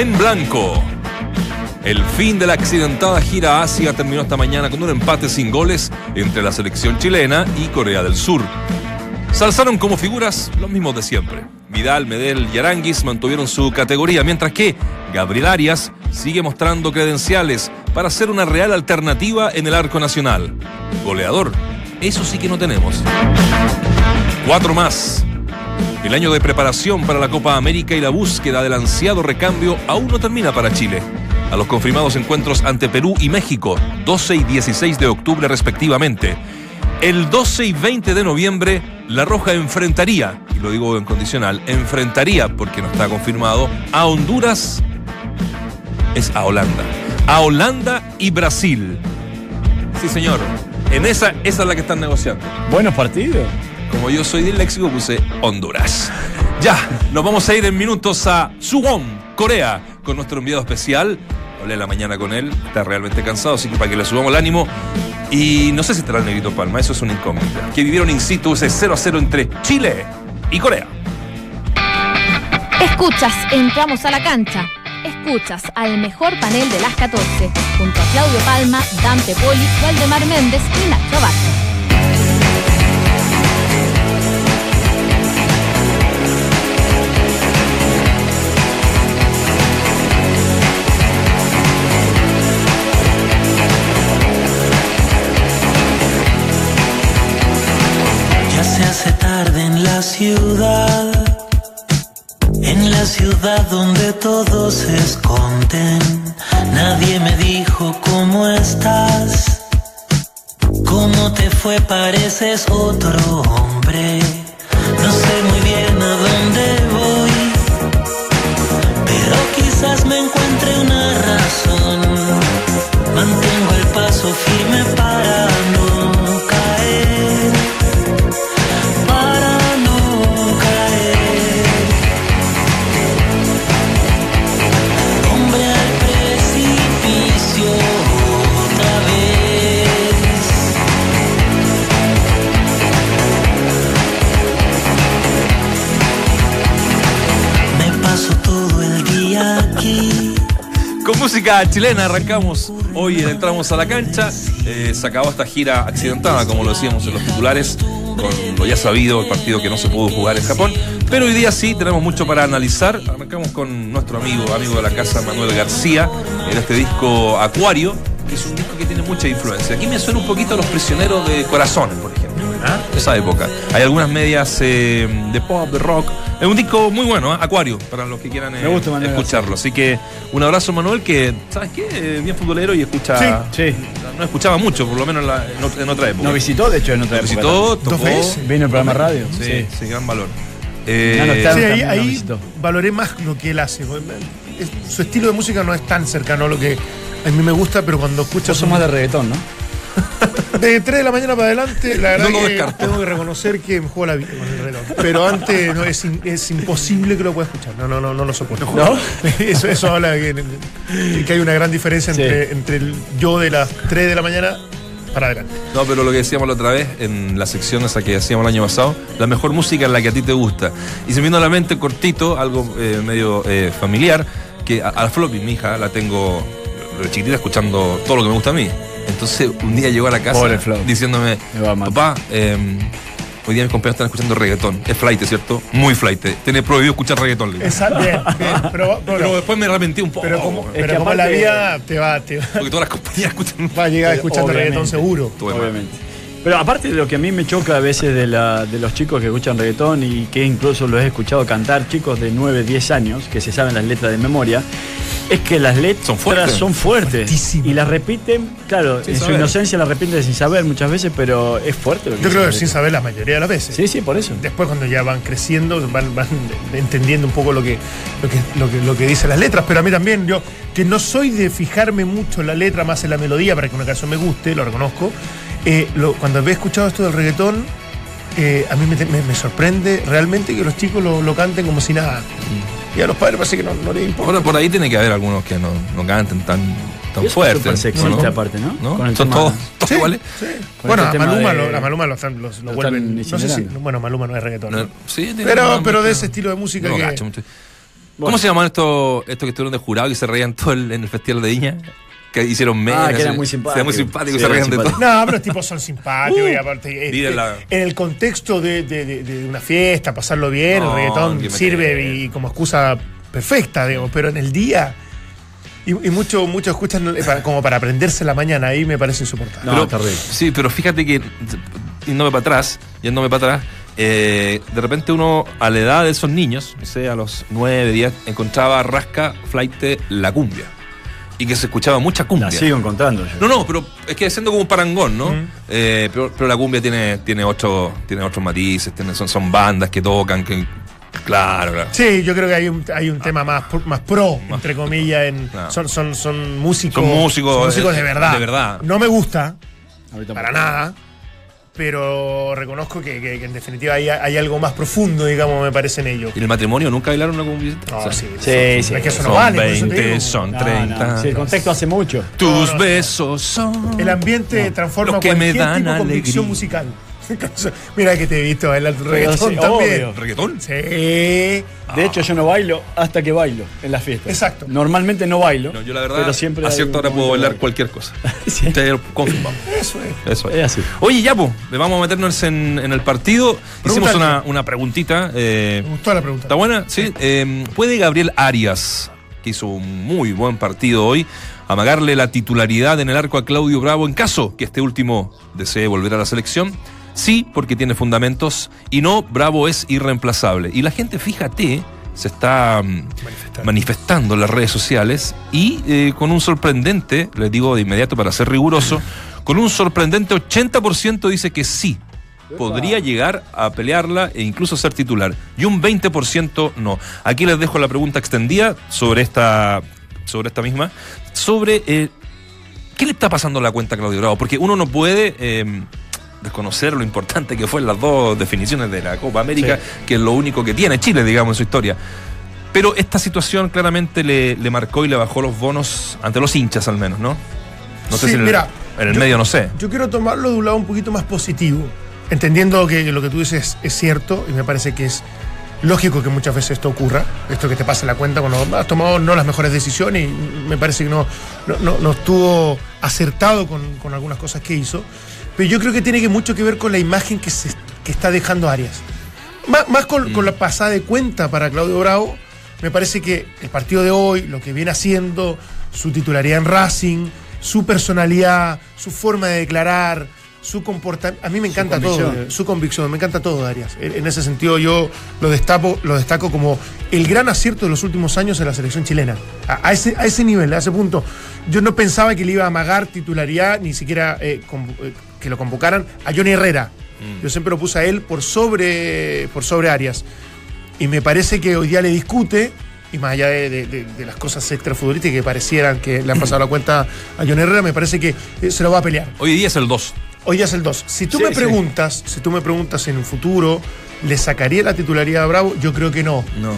en blanco. El fin de la accidentada gira Asia terminó esta mañana con un empate sin goles entre la selección chilena y Corea del Sur. Se alzaron como figuras los mismos de siempre. Vidal, Medel y Aranguis mantuvieron su categoría, mientras que Gabriel Arias sigue mostrando credenciales para ser una real alternativa en el arco nacional. Goleador, eso sí que no tenemos. Cuatro más. El año de preparación para la Copa América y la búsqueda del ansiado recambio aún no termina para Chile. A los confirmados encuentros ante Perú y México, 12 y 16 de octubre respectivamente. El 12 y 20 de noviembre, La Roja enfrentaría, y lo digo en condicional, enfrentaría, porque no está confirmado, a Honduras, es a Holanda. A Holanda y Brasil. Sí, señor. En esa, esa es la que están negociando. Buenos partidos. Como yo soy disléxico, puse Honduras. Ya, nos vamos a ir en minutos a Suwon, Corea, con nuestro enviado especial. Hablé la mañana con él, está realmente cansado, así que para que le subamos el ánimo. Y no sé si estará el Negrito Palma, eso es un incógnita. Que vivieron in situ ese 0 a 0 entre Chile y Corea. Escuchas, entramos a la cancha. Escuchas al mejor panel de las 14, junto a Claudio Palma, Dante Poli, Valdemar Méndez y Nacho Abate. La ciudad, en la ciudad donde todos se esconden. Nadie me dijo cómo estás, cómo te fue, pareces otro hombre. No sé muy bien chilena arrancamos hoy entramos a la cancha. Eh, se acabó esta gira accidentada, como lo decíamos en los titulares, con lo ya sabido, el partido que no se pudo jugar en Japón. Pero hoy día sí tenemos mucho para analizar. Arrancamos con nuestro amigo, amigo de la casa, Manuel García, en este disco Acuario, que es un disco que tiene mucha influencia. Aquí me suena un poquito a Los Prisioneros de Corazones, por ejemplo. ¿Ah? Esa época. Hay algunas medias eh, de pop, de rock. Es un disco muy bueno, ¿ah? Acuario, para los que quieran eh, Me gusta, Manuel escucharlo. Así que un abrazo, Manuel, que, ¿sabes qué? Eh, Bien futbolero y escucha. Sí. No escuchaba mucho, por lo menos en, la- en en otra época. Nos visitó, de hecho, en otra Nos época visitó, tocó. veces. Vino al programa de radio. Sí, Sí. sí, gran valor. No, no Eh, Sí, ahí, ahí valoré más lo que él hace. Es- su estilo de música no es tan cercano a lo que a mí me gusta, pero cuando escuchas Vos sos más de reggaetón, ¿no? de 3 de la mañana para adelante, la verdad No que tengo que reconocer que me juego la vida con el reloj. Pero antes no, es, in- es imposible que lo pueda escuchar. No, no, no, no lo soporto. ¿No? Eso, eso habla de que, que hay una gran diferencia Sí. entre, entre el yo de las 3 de la mañana para adelante. No, pero lo que decíamos la otra vez en la sección esa que hacíamos el año pasado, la mejor música es la que a ti te gusta. Y se me vino a la mente cortito, algo eh, medio eh, familiar, que a, a la Floppy, mi hija, la tengo de chiquitita escuchando todo lo que me gusta a mí. Entonces un día llegó a la casa Pobre diciéndome, papá, eh, hoy día mis compañeros están escuchando reggaetón. Es flight, ¿cierto? Muy flight. Tiene prohibido escuchar reggaetón. le digo. Esa- bien, bien, pero, Pero pero, después me arrepentí un poco. pero como, güey. pero que como la aparte- vida te va, te va, porque todas las compañías escuchan. va a llegar escuchando Obviamente. reggaetón seguro. Tuve mal. Obviamente. Pero aparte de lo que a mí me choca a veces de, la, de los chicos que escuchan reggaetón y que incluso los he escuchado cantar, chicos de 9, 10 años, que se saben las letras de memoria, es que las letras Son fuertes. son fuertes. Y las repiten, claro, Sin en su inocencia las repiten sin saber muchas veces, pero es fuerte lo que Yo creo que sin saber la mayoría de las veces. Sí, sí, por eso. Después cuando ya van creciendo, van, van entendiendo un poco lo que, lo, que, lo, que, lo que dicen las letras, pero a mí también, yo que no soy de fijarme mucho en la letra, más en la melodía para que una canción me guste, lo reconozco, eh, lo- cuando he escuchado esto del reggaetón, eh, a mí me, me- me sorprende realmente que los chicos lo, lo canten como si nada. Y a los padres parece que no, no les importa. Ahora por ahí tiene que haber algunos que no, no canten tan, tan fuerte. es súper sexista ¿no? aparte, ¿no? ¿No? Con el Son tema- todos, todos Sí, iguales. sí. Bueno, a Maluma, de- lo, a Maluma lo, están- los- lo lo vuelven. No sé si, bueno, Maluma no es reggaetón. No, ¿no? sí, tiene Pero, pero de ese estilo de música no que. gacho mucho. ¿Cómo se llaman estos, estos que estuvieron de jurado y se reían todo el- en el Festival de Viña? Que hicieron memes. Ah, que eran así. muy simpáticos. muy simpáticos se reían de todo. No, pero los tipos son simpáticos y aparte. este, Miren la- En el contexto de, de- de- de una fiesta, pasarlo bien, No, el reggaetón sirve y como excusa perfecta, digamos, pero en el día. Y, y mucho, mucho escuchan eh, para- como para aprenderse la mañana, ahí me parece insoportable. No, Pero- terrible. Sí, pero fíjate que, yéndome para atrás, yéndome para atrás, eh, de repente uno, a la edad de esos niños, no sé, a los 9, 10, encontraba rasca, flight, la cumbia. Y que se escuchaba mucha cumbia. La sigo encontrando yo. No, no, pero es que siendo como un parangón, ¿no? Mm. Eh, pero, pero la cumbia tiene, tiene, otro, tiene otros matices, tiene, son, son bandas que tocan, que. Claro, claro. Sí, yo creo que hay un, hay un tema más, pro- más pro, Más- entre comillas. En, Claro. son, son, son músicos. Son músicos, son músicos de eh, verdad. de verdad. No me gusta, para nada. Pero reconozco que, que- que en definitiva hay, hay algo más profundo, digamos, me parece en ello. ¿Y en el matrimonio nunca bailaron una cumbia? No, O sea, sí, Sí, sí. Es que eso no son vale. por eso te 20, digo. son No, 30. no, sí, el contexto hace mucho. Tus No, no. besos son. El ambiente transforma Los que me cualquier dan tipo de convicción musical. Mira que te he visto bailar reggaetón sí, también. obvio. ¿Reggaetón? Sí. De hecho, yo no bailo hasta que bailo en las fiestas. Exacto. Normalmente no bailo. No, yo la verdad, pero siempre a cierta hora puedo bailar cualquier cosa. Sí. Te confirmamos. Eso es. Eso es. Es así. Oye, ya, pues, vamos a meternos en, en el partido. Hicimos una, una preguntita. eh, Me gustó la pregunta. ¿Está buena? Sí. Eh, ¿Puede Gabriel Arias, que hizo un muy buen partido hoy, amagarle la titularidad en el arco a Claudio Bravo en caso que este último desee volver a la selección? Sí, porque tiene fundamentos. Y no, Bravo es irreemplazable. Y la gente, fíjate, se está mm, manifestando en las redes sociales y eh, con un sorprendente, les digo de inmediato para ser riguroso, con un sorprendente 80% dice que sí, podría llegar a pelearla e incluso ser titular. Y un 20% no. Aquí les dejo la pregunta extendida sobre esta, sobre esta misma, sobre eh, qué le está pasando a la cuenta a Claudio Bravo, porque uno no puede eh, desconocer lo importante que fue en las dos definiciones de la Copa América, que es lo único que tiene Chile, digamos, en su historia. Pero esta situación claramente le, le marcó y le bajó los bonos ante los hinchas al menos, ¿no? No sé Sí, si en el, mira, en el yo- medio no sé. Yo quiero tomarlo de un lado un poquito más positivo, entendiendo que lo que tú dices es cierto y me parece que es lógico que muchas veces esto ocurra, esto que te pase la cuenta cuando has tomado no las mejores decisiones y me parece que no, no, no- no estuvo acertado con, con algunas cosas que hizo, pero yo creo que tiene que mucho que ver con la imagen que, se, que está dejando Arias. Más, más con, con la pasada de cuenta para Claudio Bravo, me parece que el partido de hoy, lo que viene haciendo, su titularidad en Racing, su personalidad, su forma de declarar, su comportamiento. A mí me encanta todo, su convicción, me encanta todo, Arias. En, ese sentido, yo lo destaco, lo destaco como el gran acierto de los últimos años en la selección chilena. A, a ese, a ese nivel, a ese punto. Yo no pensaba que le iba a amagar titularidad, ni siquiera eh, convo- eh, que lo convocaran a Johnny Herrera. Yo siempre lo puse a él por sobre, por sobre Arias. Y me parece que hoy día le discute, y más allá de, de- de- de las cosas extrafutbolísticas que parecieran que le han pasado la cuenta a John Herrera, me parece que eh, se lo va a pelear. Hoy día es el 2. Hoy día es el 2. Si tú Sí, me sí. preguntas, si tú me preguntas en un futuro, ¿le sacaría la titularidad a Bravo? Yo creo que no. No.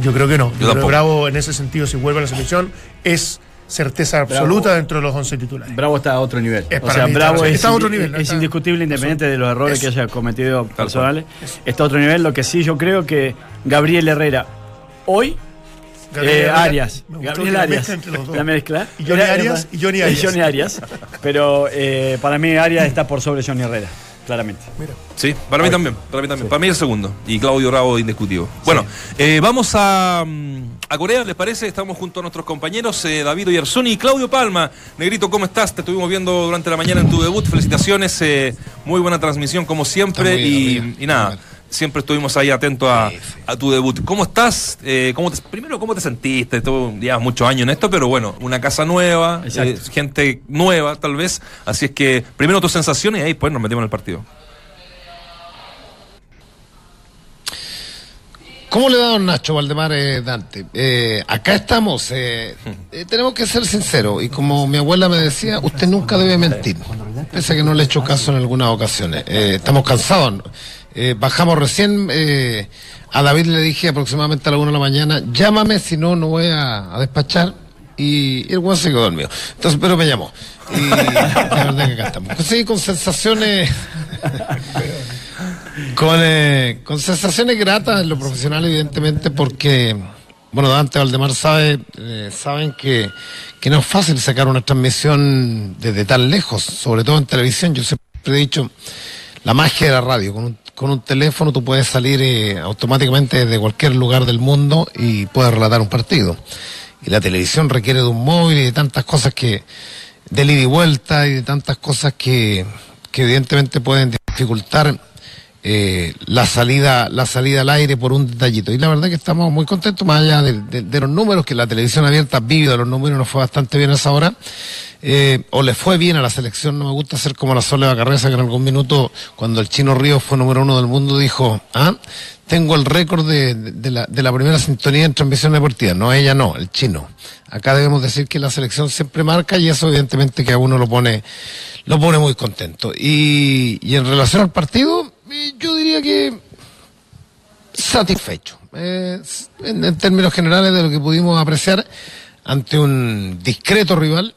Yo creo que no. Yo. Bravo, en ese sentido, si vuelve a la selección, es certeza absoluta dentro de los 11 titulares. Bravo está a otro nivel. Eh, o sea, Bravo es, está a otro nivel, es indiscutible, independiente de los errores Eso. que haya cometido personales. Está a otro nivel. Lo que sí yo creo que Gabriel Herrera hoy. Eh, Arias, Gabriel la Arias, mezcla la mezcla. Y Johnny Arias y Johnny y Arias. Johnny Arias. Pero eh, para mí Arias está por sobre Johnny Herrera, claramente. Mira. Sí, para mí también, para mí también. Para mí el segundo. Y Claudio Bravo indiscutivo. Bueno, eh, vamos a, mm, a Corea, ¿les parece? Estamos junto a nuestros compañeros eh, David Oyarzuni y Claudio Palma. Negrito, ¿cómo estás? Te estuvimos viendo durante la mañana en tu debut. Felicitaciones, eh, muy buena transmisión como siempre. Bien, y, y nada, siempre estuvimos ahí atentos a, a tu debut. ¿Cómo estás? Eh, ¿cómo te- primero, ¿cómo te sentiste? Tú llevas muchos años en esto, pero bueno, una casa nueva, eh, gente nueva tal vez. Así es que primero tus sensaciones y ahí pues nos metemos en el partido. ¿Cómo le va don Nacho Valdemar eh, Dante? Eh, acá estamos. eh, eh, tenemos que ser sinceros. Y como mi abuela me decía, usted nunca debe mentir. Pese a que no le he hecho caso en algunas ocasiones. Eh, estamos cansados. Eh, bajamos recién. eh, a David le dije aproximadamente a la una de la mañana, llámame, si no, no voy a, despachar. Y, el guan se dormido. Entonces, pero me llamó. Y la verdad que acá estamos. Sí, con sensaciones. eh, con sensaciones gratas en lo profesional, evidentemente, porque Bueno, Dante Valdemar sabe, eh, saben que, que no es fácil sacar una transmisión desde tan lejos, sobre todo en televisión. Yo siempre he dicho la magia de la radio. Con un, con un teléfono tú puedes salir eh, automáticamente desde cualquier lugar del mundo y puedes relatar un partido. Y la televisión requiere de un móvil y de tantas cosas que, del ida y vuelta y de tantas cosas que, que evidentemente pueden dificultar eh, la salida la salida al aire por un detallito. Y la verdad que estamos muy contentos, más allá de, de- de los números, que la televisión abierta vive de los números, nos fue bastante bien a esa hora. Eh, o le fue bien a la selección, no me gusta ser como la Soledad Carreza, que en algún minuto, cuando el Chino Ríos fue número uno del mundo, dijo, ah, tengo el récord de, de- la, de la primera sintonía en transmisión deportiva. No, ella no, el chino. Acá debemos decir que la selección siempre marca y eso evidentemente que a uno lo pone, lo pone muy contento. Y, y en relación al partido, eh, yo diría que satisfecho. Eh, en términos generales de lo que pudimos apreciar ante un discreto rival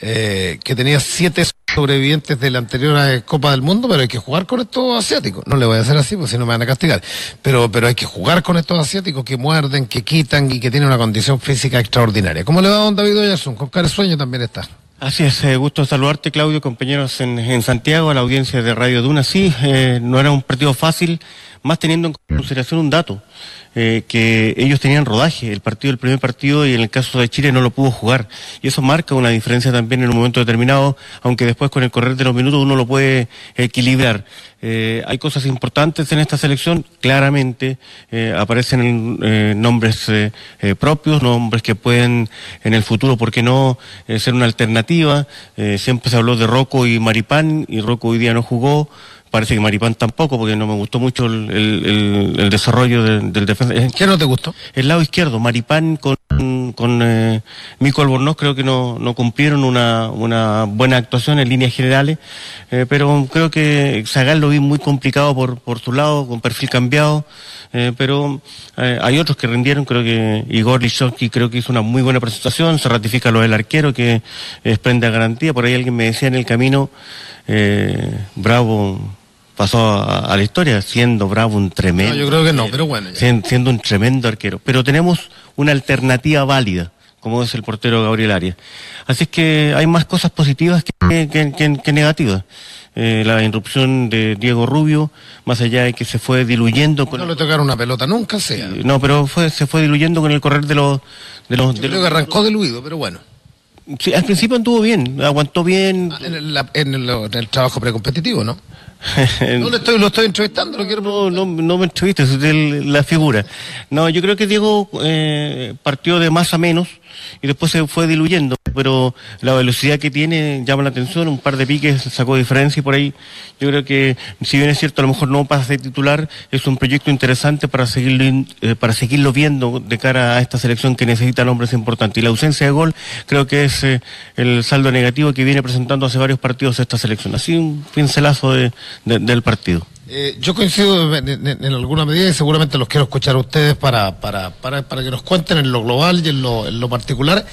eh, que tenía siete sobrevivientes de la anterior eh, Copa del Mundo, pero hay que jugar con estos asiáticos. No le voy a hacer así, porque si no me van a castigar. Pero, pero hay que jugar con estos asiáticos que muerden, que quitan y que tienen una condición física extraordinaria. ¿Cómo le va a don David Oyerson? Con cara sueño también está. Así es, eh, gusto saludarte Claudio, compañeros en, en Santiago, a la audiencia de Radio Duna. Sí, eh, no era un partido fácil, más teniendo en consideración un dato, eh, que ellos tenían rodaje, el partido, el primer partido, y en el caso de Chile no lo pudo jugar. Y eso marca una diferencia también en un momento determinado, aunque después con el correr de los minutos uno lo puede equilibrar. Eh, hay cosas importantes en esta selección, claramente eh, aparecen eh, nombres propios, nombres que pueden en el futuro, ¿por qué no?, ser una alternativa. Siempre se habló de Rocco y Maripán, y Rocco hoy día no jugó. Parece que Maripán tampoco, porque no me gustó mucho el, el- desarrollo de- del defensa. ¿Qué no te gustó? el lado izquierdo, Maripán con, con eh, Mico Albornoz creo que no, no cumplieron una, una buena actuación en líneas generales, eh, pero creo que Zagal lo vi muy complicado por, por su lado, con perfil cambiado, eh, pero eh, hay otros que rindieron, creo que Igor Lichowski creo que hizo una muy buena presentación, se ratifica lo del arquero que eh, prende a garantía, por ahí alguien me decía en el camino, eh, Bravo pasó a, a la historia siendo Bravo un tremendo No, yo creo que no, pero bueno. siendo un tremendo arquero. Pero tenemos una alternativa válida, como es el portero Gabriel Arias. Así es que hay más cosas positivas que, que- que- que negativas. Eh, la irrupción de Diego Rubio, más allá de que se fue diluyendo con... No le tocaron una pelota nunca, sea. No, pero fue, se fue diluyendo con el correr de los... De los, de creo los- que arrancó diluido, pero bueno. Sí, al principio anduvo bien, aguantó bien. Ah, En el, la- en el- en el trabajo precompetitivo, ¿no? No le estoy, lo estoy entrevistando, lo quiero No, no, no me entrevistes, es el- la figura. No, yo creo que Diego eh, partió de más a menos y después se fue diluyendo, pero la velocidad que tiene llama la atención, un par de piques sacó diferencia y por ahí yo creo que, si bien es cierto, a lo mejor no pasa de titular, es un proyecto interesante para seguirlo, eh, para seguirlo viendo de cara a esta selección que necesita nombres importantes. Y la ausencia de gol creo que es eh, el saldo negativo que viene presentando hace varios partidos esta selección. Así un pincelazo de- del partido. Eh, yo coincido en, en- en alguna medida y seguramente los quiero escuchar a ustedes para, para, para, para que nos cuenten en lo global y en lo, en lo particular.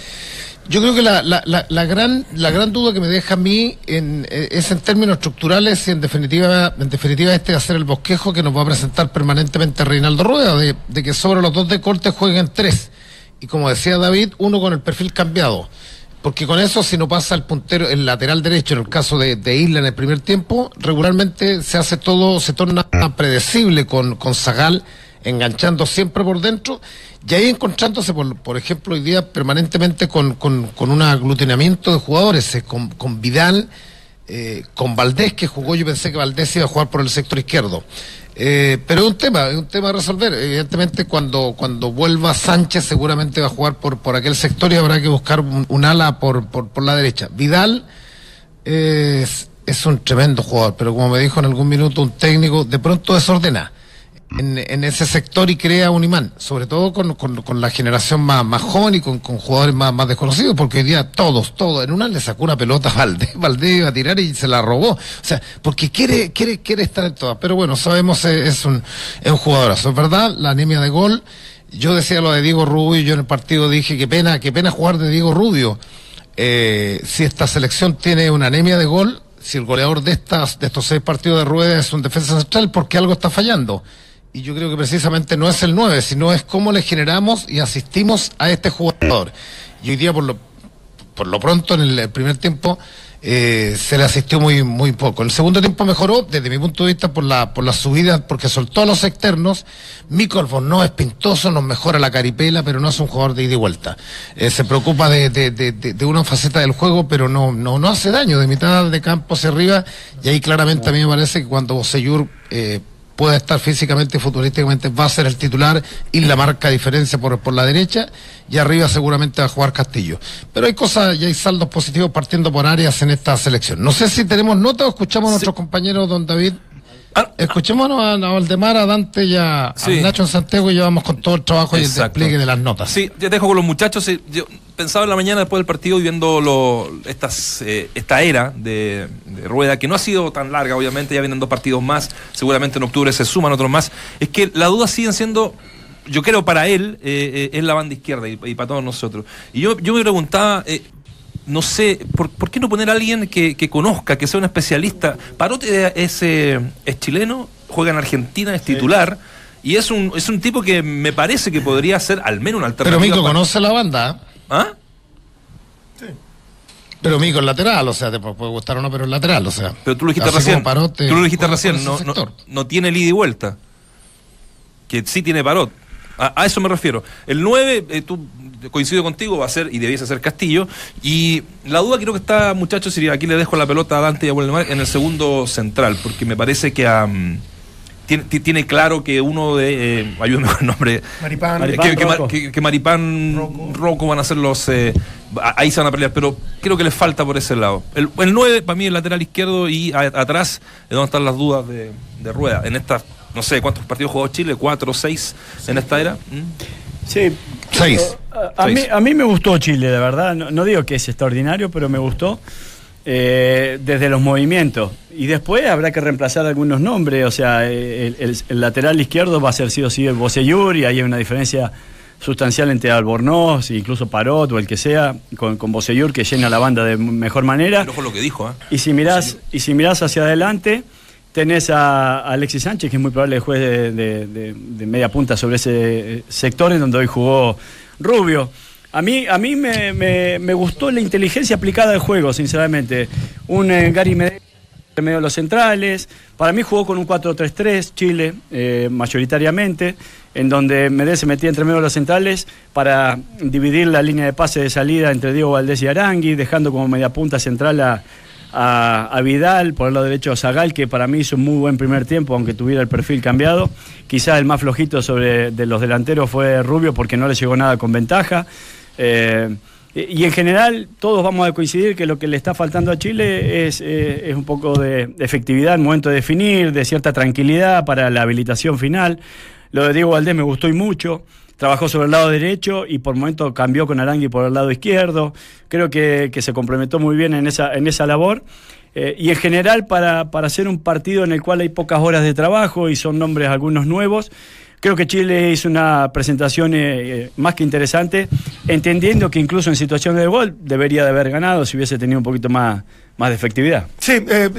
Yo creo que la, la, la, gran, la gran duda que me deja a mí en, eh, es en términos estructurales y en definitiva, en definitiva este va a ser el bosquejo que nos va a presentar permanentemente Reinaldo Rueda, de, de que sobre los dos de corte jueguen tres. Y como decía David, uno con el perfil cambiado. Porque con eso, si no pasa el puntero, el lateral derecho, en el caso de, de Isla en el primer tiempo, regularmente se hace todo, se torna predecible con, con Zagal enganchando siempre por dentro y ahí encontrándose, por, por ejemplo, hoy día permanentemente con, con, con un aglutinamiento de jugadores, eh, con, con Vidal, eh, con Valdés, que jugó, yo pensé que Valdés iba a jugar por el sector izquierdo. Eh, pero es un tema, es un tema a resolver. Evidentemente, cuando, cuando vuelva Sánchez, seguramente va a jugar por, por aquel sector y habrá que buscar un, ala por, por, por la derecha. Vidal es, es un tremendo jugador, pero como me dijo en algún minuto un técnico, de pronto desordena en, en ese sector y crea un imán, sobre todo con, con, con la generación más, más joven y con, con jugadores más, más desconocidos, porque hoy día todos, todos, en una le sacó una pelota a Valdés, Valdés iba a tirar y se la robó, o sea, porque quiere, quiere, quiere estar en todas, pero bueno, sabemos eh, es un, es un jugadorazo, es verdad, la anemia de gol, yo decía lo de Diego Rubio, yo en el partido dije qué pena, qué pena jugar de Diego Rubio, eh, si esta selección tiene una anemia de gol, si el goleador de estas, de estos seis partidos de rueda es un defensa central, porque algo está fallando. Y yo creo que precisamente no es el 9, sino es cómo le generamos y asistimos a este jugador. Y hoy día, por lo, por lo pronto, en el primer tiempo, eh, se le asistió muy, muy poco. El segundo tiempo mejoró, desde mi punto de vista, por la, por la subida, porque soltó a los externos. Mikolvon no es pintoso, nos mejora la caripela, pero no es un jugador de ida y vuelta. Eh, se preocupa de, de, de, de, una faceta del juego, pero no, no, no hace daño, de mitad de campo hacia arriba, y ahí claramente a mí me parece que cuando Boseyur eh, pueda estar físicamente y futbolísticamente va a ser el titular y la marca diferencia por, por la derecha y arriba seguramente va a jugar Castillo. Pero hay cosas y hay saldos positivos partiendo por áreas en esta selección. No sé si tenemos nota o escuchamos a nuestros compañeros, don David. Ah, Escuchémonos a, a Valdemar, a Dante y a, Nacho en Santiago y llevamos con todo el trabajo y el despliegue de las notas. Sí, ya dejo con los muchachos. Yo pensaba en la mañana después del partido y viendo lo, estas, eh, esta era de, rueda, que no ha sido tan larga, obviamente, ya vienen dos partidos más, seguramente en octubre se suman otros más. Es que las dudas siguen siendo yo creo para él eh, eh, es la banda izquierda y, para todos nosotros. Y yo, yo me preguntaba, no sé, ¿por, qué no poner a alguien que, conozca, que sea un especialista? Parote es, es chileno, juega en Argentina, es titular. Y es un, es un tipo que me parece que podría ser al menos una alternativa. Pero Mico conoce la banda. ¿Ah? Sí. Pero Mico es lateral, o sea, te puede gustar o no, pero es lateral, o sea. Pero tú lo dijiste recién. tú lo dijiste recién, no, no, tiene el ida y vuelta. Que sí tiene Parot. A, eso me refiero. El 9, eh, tú coincido contigo, va a ser y debiese ser Castillo. Y la duda creo que está, muchachos, y aquí le dejo la pelota a Dante y a Mar en el segundo central, porque me parece que a. tiene, tiene, claro que uno de. Eh, ayúdame con el nombre. Maripán. que, Maripán, Rocco. van a ser los. Eh, ahí se van a pelear, pero creo que les falta por ese lado. El, el 9, para mí, el lateral izquierdo y atrás es donde están las dudas de, de Rueda. En esta, no sé cuántos partidos jugó Chile, cuatro o seis en esta era. ¿Mm? Sí, Seis. A, Mí, a mí me gustó Chile, de verdad. No, digo que es extraordinario, pero me gustó. Eh, desde los movimientos. Y después habrá que reemplazar algunos nombres. O sea, el, lateral izquierdo va a ser sí o sí el Boseyur y ahí hay una diferencia sustancial entre Albornoz, incluso Parot o el que sea, con, con Boseyur que llena la banda de mejor manera. lo que dijo, ¿eh? Y si mirás, y si mirás hacia adelante, tenés a, Alexis Sánchez, que es muy probable juez de, de, media punta sobre ese sector en donde hoy jugó Rubio. A mí, a mí me, gustó la inteligencia aplicada al juego, sinceramente. Un eh, Gary Medel en medio de los centrales. Para mí jugó con un 4-3-3 Chile, eh, mayoritariamente, en donde Medel se metía entre medio de los centrales para dividir la línea de pase de salida entre Diego Valdés y Arangui, dejando como media punta central a, a, Vidal, por el lado derecho a Zagal, que para mí hizo un muy buen primer tiempo, aunque tuviera el perfil cambiado. Quizás el más flojito sobre de los delanteros fue Rubio, porque no le llegó nada con ventaja. Eh, y en general, todos vamos a coincidir que lo que le está faltando a Chile es, eh, es un poco de efectividad en momento de definir, de cierta tranquilidad para la habilitación final. Lo de Diego Valdés me gustó mucho trabajó sobre el lado derecho y por momento cambió con Arangui por el lado izquierdo. Creo que, se complementó muy bien en esa, en esa labor. Eh, y en general, para, para hacer un partido en el cual hay pocas horas de trabajo y son nombres algunos nuevos, creo que Chile hizo una presentación eh, más que interesante, entendiendo que incluso en situación de gol debería de haber ganado si hubiese tenido un poquito más, más de efectividad. Sí, eh,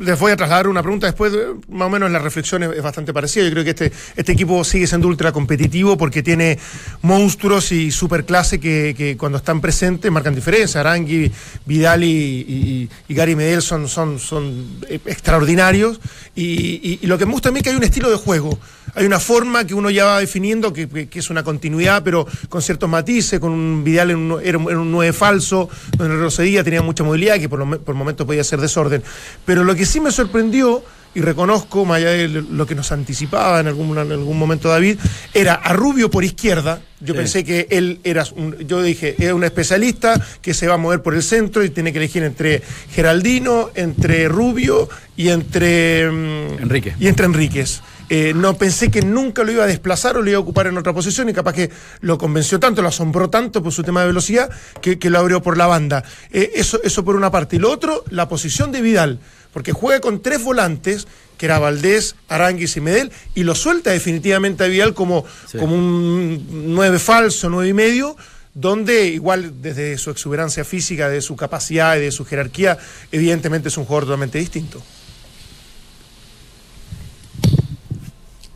les voy a trasladar una pregunta después, más o menos la reflexión es, bastante parecida. Yo creo que este, este equipo sigue siendo ultra competitivo porque tiene monstruos y superclase que, que cuando están presentes marcan diferencia. Arangui, Vidal y, Gary Medel son, son, son extraordinarios. Y, y, lo que me gusta a mí es que hay un estilo de juego. Hay una forma que uno ya va definiendo que, que es una continuidad, pero con ciertos matices, con un Vidal en un, era un 9 falso, donde Rosedía tenía mucha movilidad, que por, lo, por momento podía ser desorden. Pero lo que sí me sorprendió, y reconozco, más allá de lo que nos anticipaba en algún, en algún momento David, era a Rubio por izquierda. Yo pensé que él era, yo dije, era un especialista que se va a mover por el centro y tiene que elegir entre Geraldino, entre Rubio y entre... Mm, Enrique. Y entre Enríquez. Eh, no pensé que nunca lo iba a desplazar o lo iba a ocupar en otra posición y capaz que lo convenció tanto, lo asombró tanto por su tema de velocidad que, lo abrió por la banda. Eh, eso, eso por una parte. Y lo otro, la posición de Vidal, porque juega con tres volantes, que era Valdés, Aranguis y Medel, y lo suelta definitivamente a Vidal como, como un nueve falso, nueve y medio donde igual desde su exuberancia física, de su capacidad y de su jerarquía, evidentemente es un jugador totalmente distinto.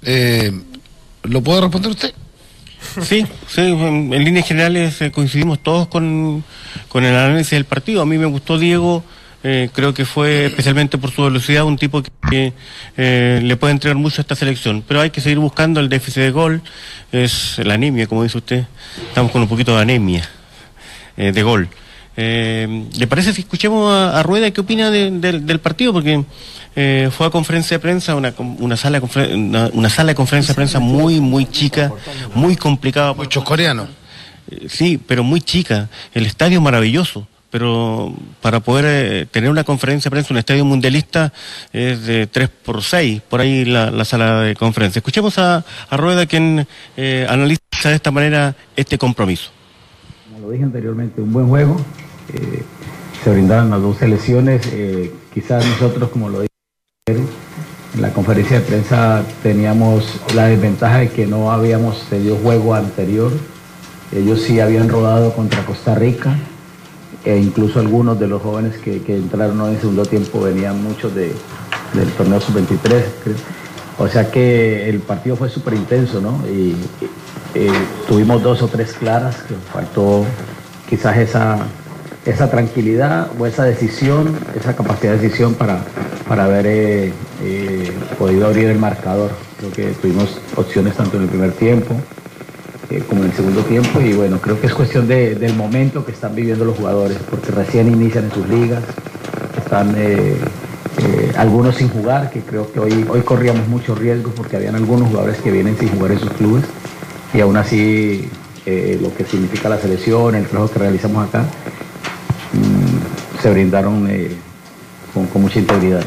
Eh, ¿Lo puede responder usted? Sí, sí, en, líneas generales eh, coincidimos todos con, con el análisis del partido. A mí me gustó Diego, eh, creo que fue especialmente por su velocidad un tipo que eh, le puede entregar mucho a esta selección. Pero hay que seguir buscando el déficit de gol, es la anemia, como dice usted. Estamos con un poquito de anemia eh, de gol. ¿Le parece si escuchemos a, Rueda qué opina de- del- del partido? Porque eh, fue a conferencia de prensa, una, una, sala de una, una sala de conferencia de prensa muy, muy chica, muy complicada. Muchos coreanos. eh, Sí, pero muy chica. El estadio maravilloso. Pero para poder eh, tener una conferencia de prensa, un estadio mundialista es de 3 por 6, por ahí la, la sala de conferencia. Escuchemos a, a Rueda quien eh, analiza de esta manera este compromiso. Como lo dije anteriormente, un buen juego. eh, se brindaron las dos selecciones. eh, quizás nosotros, como lo dije en la conferencia de prensa, teníamos la desventaja de que no habíamos tenido juego anterior. Ellos sí habían rodado contra Costa Rica. E incluso algunos de los jóvenes que, entraron en segundo tiempo venían muchos de, del torneo sub-23. creo. O sea que el partido fue súper intenso, ¿no? Y, eh, tuvimos dos o tres claras, que faltó quizás esa, esa tranquilidad o esa decisión, esa capacidad de decisión para, para haber eh, eh, podido abrir el marcador. Creo que tuvimos opciones tanto en el primer tiempo eh, como en el segundo tiempo y bueno, creo que es cuestión de- del momento que están viviendo los jugadores, porque recién inician en sus ligas, están algunos sin jugar, que creo que hoy, hoy corríamos muchos riesgos porque habían algunos jugadores que vienen sin jugar en sus clubes y aún así lo que significa la selección, el trabajo que realizamos acá, se brindaron eh, con, con mucha integridad.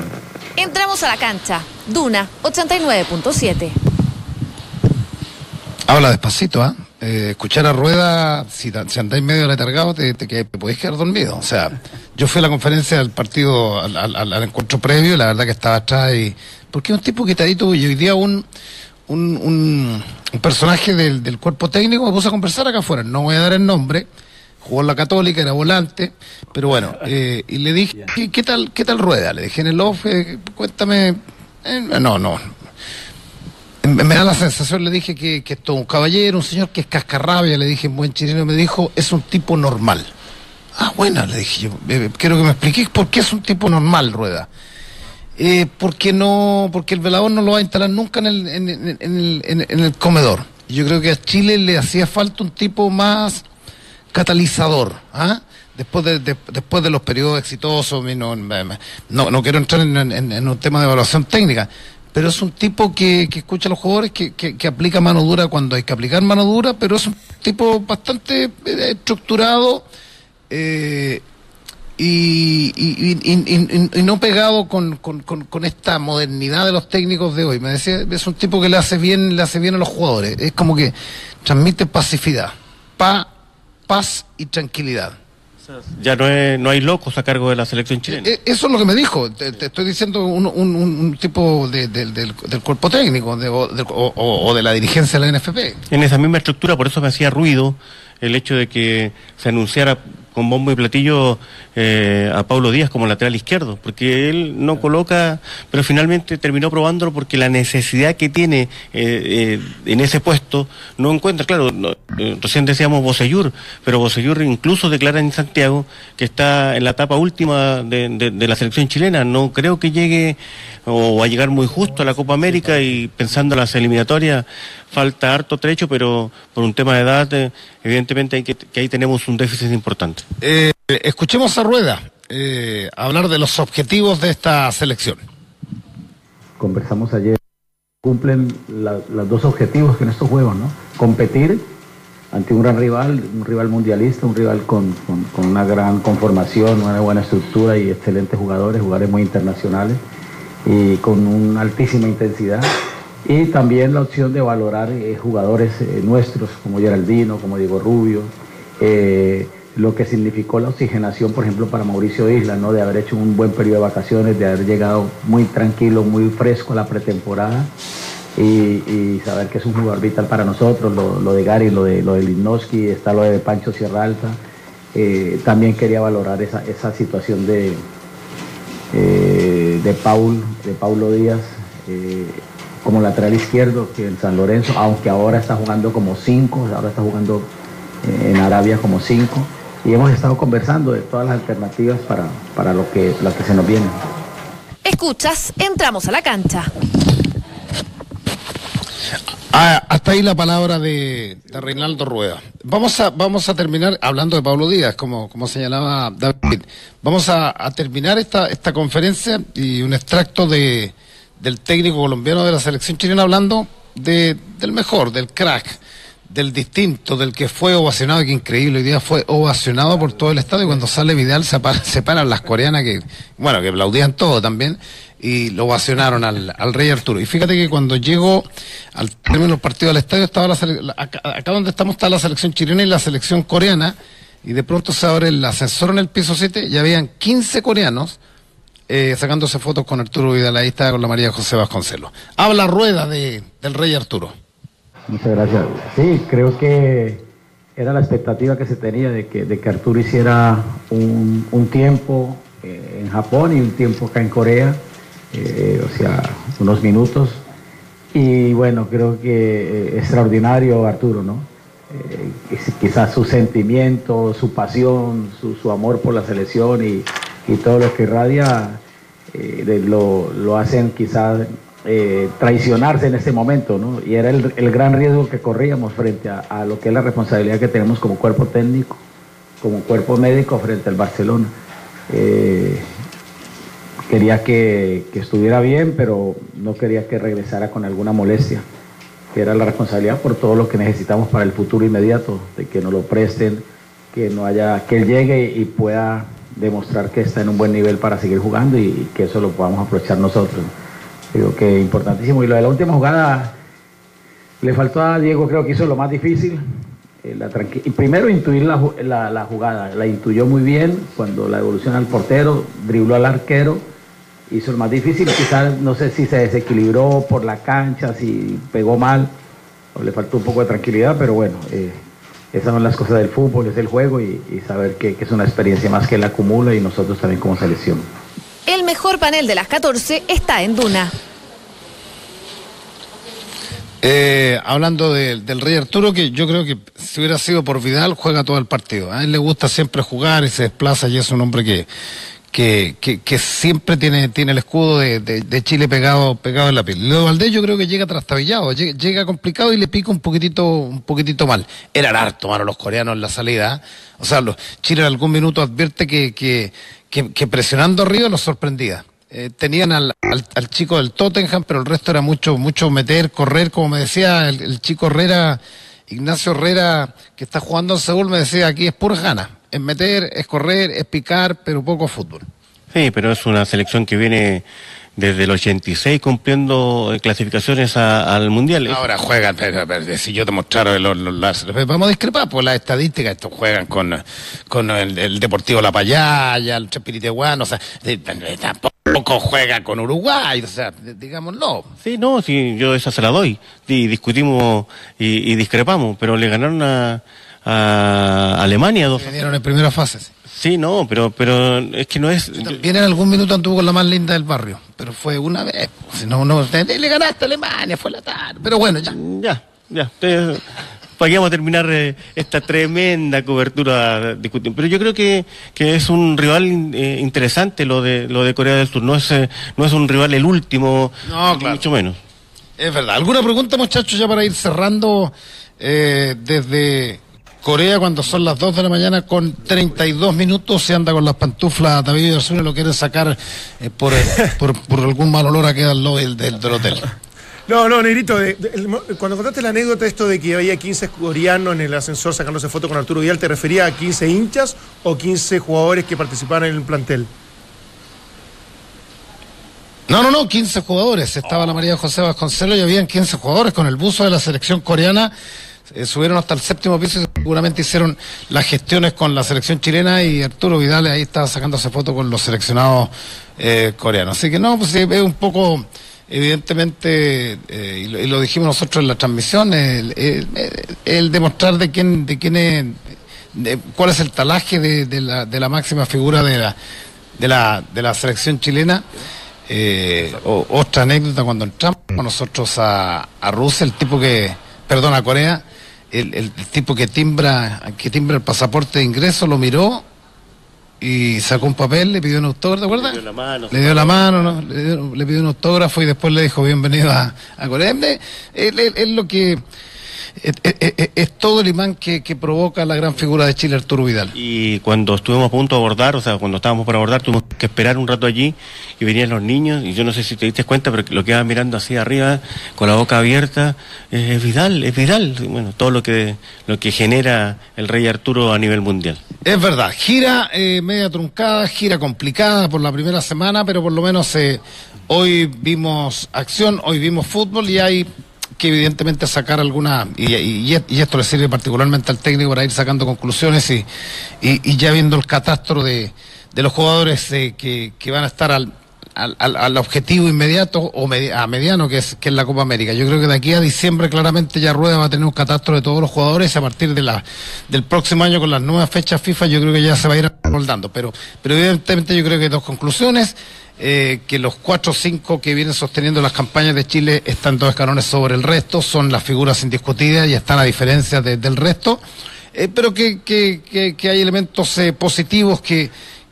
Entramos a la cancha. Duna 89.7. Habla despacito, ¿ah? Eh, escuchar a Rueda, si, si andáis medio letargado, te, te, te podéis quedar dormido. O sea, yo fui a la conferencia del partido, al, al- al- encuentro previo, y la verdad que estaba atrás y... Porque es un tipo quitadito y hoy día un, un, un, un personaje del, del cuerpo técnico me puse a conversar acá afuera, no voy a dar el nombre, jugó en la Católica, era volante, pero bueno, eh, y le dije, ¿qué, qué tal qué tal Rueda? Le dije en el off, eh, cuéntame... Eh, no, no, me da la sensación, le dije que, que esto es un caballero, un señor que es cascarrabia, le dije en buen chileno, me dijo, es un tipo normal. Ah, bueno, le dije yo, quiero que me expliques por qué es un tipo normal, Rueda. Eh, porque no, porque el velador no lo va a instalar nunca en el, en, en- en el, en- en el comedor. Yo creo que a Chile le hacía falta un tipo más catalizador, ¿ah? Después de, los periodos exitosos, me- me- no, quiero entrar en, un tema de evaluación técnica, pero es un tipo que, escucha a los jugadores, que, aplica mano dura cuando hay que aplicar mano dura, pero es un tipo bastante eh, estructurado eh, y, no pegado con- con esta modernidad de los técnicos de hoy. Me decía, es un tipo que le hace bien, le hace bien a los jugadores. Es como que transmite pacificidad, pa, paz y tranquilidad. Ya no, es- no hay locos a cargo de la selección chilena. Eh, Eso es lo que me dijo. Te, te estoy diciendo un, un- tipo de- del- del, del cuerpo técnico de- o, de, o- o- o de la dirigencia de la NFP. En esa misma estructura, por eso me hacía ruido el hecho de que se anunciara con bombo y platillo eh, a Pablo Díaz como lateral izquierdo, porque él no coloca, pero finalmente terminó probándolo porque la necesidad que tiene eh, eh, en ese puesto no encuentra, claro, no, eh, recién decíamos Bosellur, pero Bosellur incluso declara en Santiago que está en la etapa última de, de- de la selección chilena, no creo que llegue o va a llegar muy justo a la Copa América y pensando en las eliminatorias falta harto trecho, pero por un tema de edad, eh, evidentemente hay que, que ahí tenemos un déficit importante. Eh, escuchemos a Rueda eh, hablar de los objetivos de esta selección. conversamos ayer, cumplen la- los dos objetivos que en estos juegos, ¿no? Competir ante un gran rival, un rival mundialista, un rival con, una gran conformación, una buena estructura y excelentes jugadores, jugadores muy internacionales y con una altísima intensidad. Y también la opción de valorar eh, jugadores eh, nuestros como Geraldino, como Diego Rubio, eh, lo que significó la oxigenación, por ejemplo, para Mauricio Isla, ¿no? de haber hecho un buen periodo de vacaciones, de haber llegado muy tranquilo, muy fresco a la pretemporada y, saber que es un jugador vital para nosotros, lo, de Gary, lo de, lo de está lo de Pancho Sierra Alta. Eh, también quería valorar esa, esa situación de, eh, de Paul, de Paulo Díaz, eh, como lateral izquierdo que en San Lorenzo, aunque ahora está jugando como cinco, ahora está jugando en Arabia como cinco. Y hemos estado conversando de todas las alternativas para, para lo, que, lo que se nos viene. Escuchas, entramos a la cancha. Ah, hasta ahí la palabra de, de Reinaldo Rueda. Vamos a, vamos a terminar hablando de Pablo Díaz, como, como señalaba David. Vamos a, a terminar esta, esta conferencia y un extracto de, del técnico colombiano de la selección chilena hablando de, del mejor, del crack, del distinto, del que fue ovacionado, que increíble, hoy día fue ovacionado por todo el estadio y cuando sale Vidal se, para- se paran las coreanas que, bueno, que aplaudían todo también y lo ovacionaron al, al rey Arturo. Y fíjate que cuando llegó al término del partido del estadio, estaba la acá, acá donde estamos está la selección chilena y la selección coreana y de pronto se abre el ascensor en el piso 7 y habían 15 coreanos eh, sacándose fotos con Arturo Vidal, ahí está con la María José Vasconcelos. Habla rueda de, del rey Arturo. Muchas gracias. Sí, creo que era la expectativa que se tenía de que, de que Arturo hiciera un, un tiempo eh, en Japón y un tiempo acá en Corea, eh, o sea, unos minutos. Y bueno, creo que eh, extraordinario Arturo, ¿no? Eh, quizás su sentimiento, su pasión, su, su amor por la selección y, y todo lo que irradia lo, lo hacen quizás eh, traicionarse en este momento, ¿no? Y era el, el gran riesgo que corríamos frente a, lo que es la responsabilidad que tenemos como cuerpo técnico, como cuerpo médico frente al Barcelona. Eh, quería que, que estuviera bien, pero no quería que regresara con alguna molestia, que era la responsabilidad por todo lo que necesitamos para el futuro inmediato, de que nos lo presten, que no haya, que él llegue y pueda demostrar que está en un buen nivel para seguir jugando y que eso lo podamos aprovechar nosotros. Digo que importantísimo. Y lo de la última jugada, le faltó a Diego, creo que hizo lo más difícil. eh, la y primero intuir la, la- la jugada, la intuyó muy bien cuando la devolución al portero, dribló al arquero, hizo lo más difícil, quizás no sé si se desequilibró por la cancha, si pegó mal, o le faltó un poco de tranquilidad, pero bueno, eh, esas son las cosas del fútbol, es el juego y, y saber que, que es una experiencia más que él acumula y nosotros también como selección. El mejor panel de las 14 está en Duna. Eh, hablando de- del Rey Arturo, que yo creo que si hubiera sido por Vidal, juega todo el partido. A él le gusta siempre jugar y se desplaza y es un hombre que, que, que, que siempre tiene, tiene el escudo de, de- de Chile pegado, pegado en la piel. Leo Valdés yo creo que llega trastabillado, llega, complicado y le pica un poquitito, un poquitito mal. Eran harto, mano, los coreanos en la salida. O sea, los, Chile en algún minuto advierte que, que, que, que presionando arriba los sorprendía. Eh, tenían al, al, al chico del Tottenham, pero el resto era mucho, mucho meter, correr, como me decía el, el chico Herrera, Ignacio Herrera, que está jugando en Seúl, me decía aquí es pura gana. Es meter, es correr, es picar, pero poco fútbol. Sí, pero es una selección que viene desde el 86 cumpliendo eh, clasificaciones a- al Mundial. Ahora juegan, pero, pero, si yo te mostrara los, los- las- vamos a discrepar por las estadísticas, estos juegan con, con el, el Deportivo La Payaya, el Chapiritehuano, o sea, tampoco juega con Uruguay, o sea, no. Sí, no, sí, yo esa se la doy. Y discutimos y, y discrepamos, pero le ganaron a, a Alemania dos. Vinieron en primera fase. sí. No, pero pero es que no es. También en algún minuto anduvo con la más linda del barrio, pero fue una vez. Si no, no, le ganaste a Alemania, fue la tarde. Pero bueno, ya. Ya, ya. Ustedes- ¿Para qué vamos a terminar eh, esta tremenda cobertura discutiendo? Pero yo creo que, que es un rival eh, interesante lo de lo de Corea del Sur. No es eh, no es un rival el último, No, claro. mucho menos. Es verdad. ¿Alguna pregunta, muchachos, ya para ir cerrando eh, desde Corea cuando son las 2 de la mañana con 32 minutos? Se anda con las pantuflas David Arzuna lo quiere sacar eh, por, eh, por, por algún mal olor a queda del, del, del hotel. No, no, Negrito, de- de- cuando contaste la anécdota esto de que había 15 coreanos en el ascensor sacándose foto con Arturo Vidal, ¿te refería a 15 hinchas o 15 jugadores que participaban en el plantel? No, no, no, 15 jugadores. Estaba la María José Vasconcelos y habían 15 jugadores con el buzo de la selección coreana. Eh, subieron hasta el séptimo piso y seguramente hicieron las gestiones con la selección chilena y Arturo Vidal ahí estaba sacándose fotos con los seleccionados eh, coreanos. Así que no, pues es un poco, evidentemente, eh, y, lo, y lo dijimos nosotros en la transmisión, el, demostrar de quién, de quién es, de cuál es el talaje de, la, de la máxima figura de la, de la, de la selección chilena. Eh, otra anécdota cuando entramos nosotros a, a Rusia, el tipo que, perdón, a Corea, el, el- tipo que timbra, que timbra el pasaporte de ingreso lo miró y sacó un papel, le pidió un autógrafo, ¿te acuerdas? Le dio la mano. Le dio la mano, ¿no? le, dio- le pidió un autógrafo y después le dijo bienvenido a, a Corea. Es, es- es- es lo que es, es- es- es todo el imán que, que provoca la gran figura de Chile, Arturo Vidal. Y cuando estuvimos a punto de abordar, o sea, cuando estábamos por abordar, tuvimos que esperar un rato allí y venían los niños, y yo no sé si te diste cuenta, pero lo que iban mirando así arriba, con la boca abierta, eh, es Vidal, es Vidal. Bueno, todo lo que, lo que genera el rey Arturo a nivel mundial. Es verdad, gira eh, media truncada, gira complicada por la primera semana, pero por lo menos eh, hoy vimos acción, hoy vimos fútbol y hay que evidentemente sacar alguna, y, esto le sirve particularmente al técnico para ir sacando conclusiones y, y- y ya viendo el catastro de, de los jugadores eh, que, que van a estar al, al, al- al objetivo inmediato o a mediano que es, que es la Copa América. Yo creo que de aquí a diciembre claramente ya Rueda va a tener un catastro de todos los jugadores a partir de la, del próximo año con las nuevas fechas FIFA yo creo que ya se va a ir moldando. Pero, pero evidentemente yo creo que dos conclusiones. eh, que los cuatro o cinco que vienen sosteniendo las campañas de Chile están dos escalones sobre el resto, son las figuras indiscutidas y están a diferencia de- del resto, eh, pero que, que, que, que hay elementos eh, positivos que,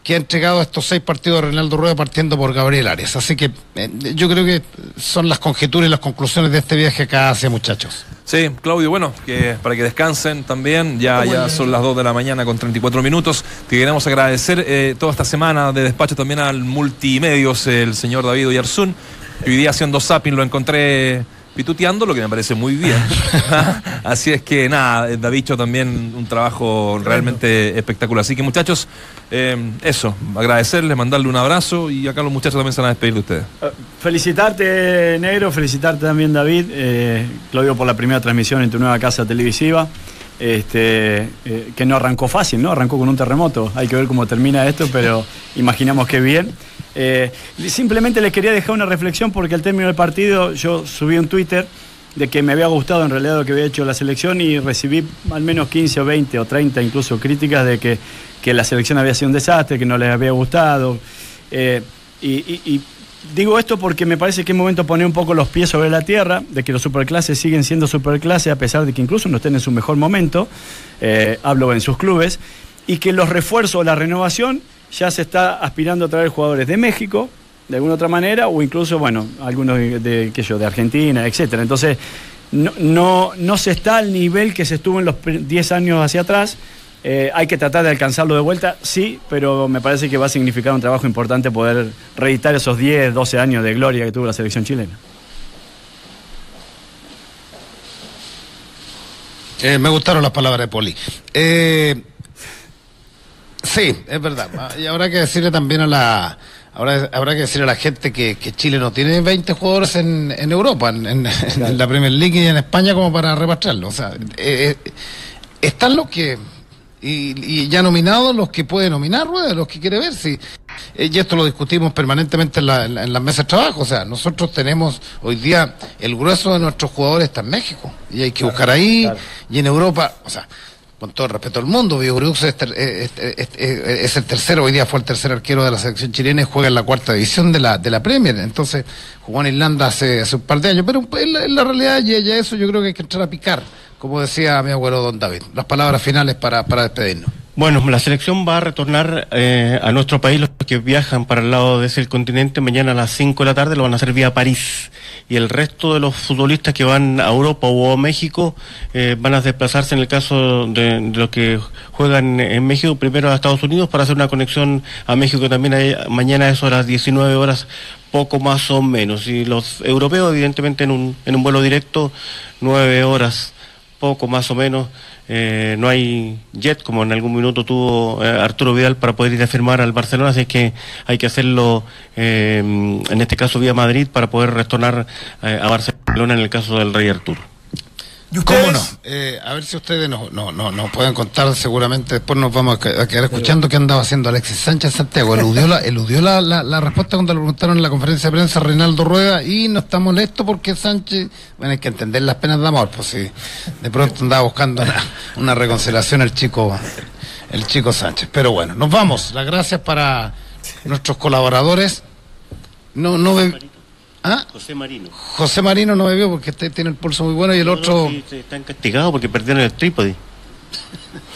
que ha entregado estos seis partidos de Reinaldo Rueda partiendo por Gabriel Arias. Así que eh, yo creo que son las conjeturas y las conclusiones de este viaje acá hacia muchachos. Sí, Claudio, bueno, que para que descansen también, ya, ya son las 2 de la mañana con 34 minutos. Te queremos agradecer eh, toda esta semana de despacho también al multimedios, el señor David Oyarzún. Hoy día haciendo zapping lo encontré pituteando, lo que me parece muy bien. Así es que nada, eh, Davicho también un trabajo realmente espectacular. Así que muchachos, eh, eso, agradecerles, mandarle un abrazo y acá los muchachos también se van a despedir de ustedes. Eh, Felicitarte, Negro, felicitarte también, David, eh, Claudio, por la primera transmisión en tu nueva casa televisiva. Este, eh, que no arrancó fácil, ¿no? Arrancó con un terremoto. Hay que ver cómo termina esto, pero imaginamos que bien. Eh, simplemente les quería dejar una reflexión porque al término del partido yo subí un Twitter de que me había gustado en realidad lo que había hecho la selección y recibí al menos 15 o 20 o 30 incluso críticas de que, que la selección había sido un desastre, que no les había gustado. Eh, y, digo esto porque me parece que es momento de poner un poco los pies sobre la tierra, de que los superclases siguen siendo superclases a pesar de que incluso no estén en su mejor momento, eh, hablo en sus clubes, y que los refuerzos, la renovación, ya se está aspirando a traer jugadores de México, de alguna otra manera, o incluso, bueno, algunos de, yo, de Argentina, etcétera. Entonces, no, no, no se está al nivel que se estuvo en los pr- 10 años hacia atrás. Eh, hay que tratar de alcanzarlo de vuelta, sí, pero me parece que va a significar un trabajo importante poder reeditar esos 10, 12 años de gloria que tuvo la selección chilena. Eh, me gustaron las palabras de Poli. Eh, sí, es verdad. Ah, Y habrá que decirle también a la. Habrá, habrá que decirle a la gente que, que Chile no tiene 20 jugadores en, en Europa, en, en- en la Premier League y en España como para repatriarlo. O sea, eh, eh, están los que. Y, y ya nominados los que puede nominar, Rueda, los que quiere ver. Si, eh, y esto lo discutimos permanentemente en, la- en la- en las mesas de trabajo. O sea, nosotros tenemos hoy día el grueso de nuestros jugadores está en México. Y hay que buscar ahí. Y en Europa, o sea, con todo respeto al mundo, Biogrux es- es el tercero, hoy día fue el tercer arquero de la selección chilena y juega en la cuarta división de la, de la Premier. Entonces, jugó en Irlanda hace, hace un par de años. Pero en la, en la realidad, ya, ya eso yo creo que hay que entrar a picar, como decía mi abuelo don David. Las palabras finales para, para despedirnos. Bueno, la selección va a retornar eh, a nuestro país. Los que viajan para el lado de ese continente mañana a las 5 de la tarde lo van a hacer vía París. Y el resto de los futbolistas que van a Europa o a México eh, van a desplazarse en el caso de, los que juegan en México primero a Estados Unidos para hacer una conexión a México también mañana a eso a las 19 horas poco más o menos. Y los europeos evidentemente en un, en un vuelo directo 9 horas poco más o menos. Eh, no hay jet como en algún minuto tuvo eh, Arturo Vidal para poder ir a firmar al Barcelona, así que hay que hacerlo eh, en este caso vía Madrid para poder retornar eh, a Barcelona en el caso del Rey Arturo. ¿Y ¿Cómo no? Eh, a ver si ustedes nos no, no, nos pueden contar, seguramente después nos vamos a que- a quedar escuchando qué andaba haciendo Alexis Sánchez Santiago. Eludió la, eludió la, la, la respuesta cuando le preguntaron en la conferencia de prensa a Reinaldo Rueda y no está molesto porque Sánchez, bueno, hay que entender las penas de amor, pues si de pronto andaba buscando una, una reconciliación el chico, el chico Sánchez. Pero bueno, nos vamos. Las gracias para nuestros colaboradores. No, no. ¿Ah? José Marino. José Marino no bebió porque este tiene el pulso muy bueno y el otro. Sí, sí, están castigados porque perdieron el trípode.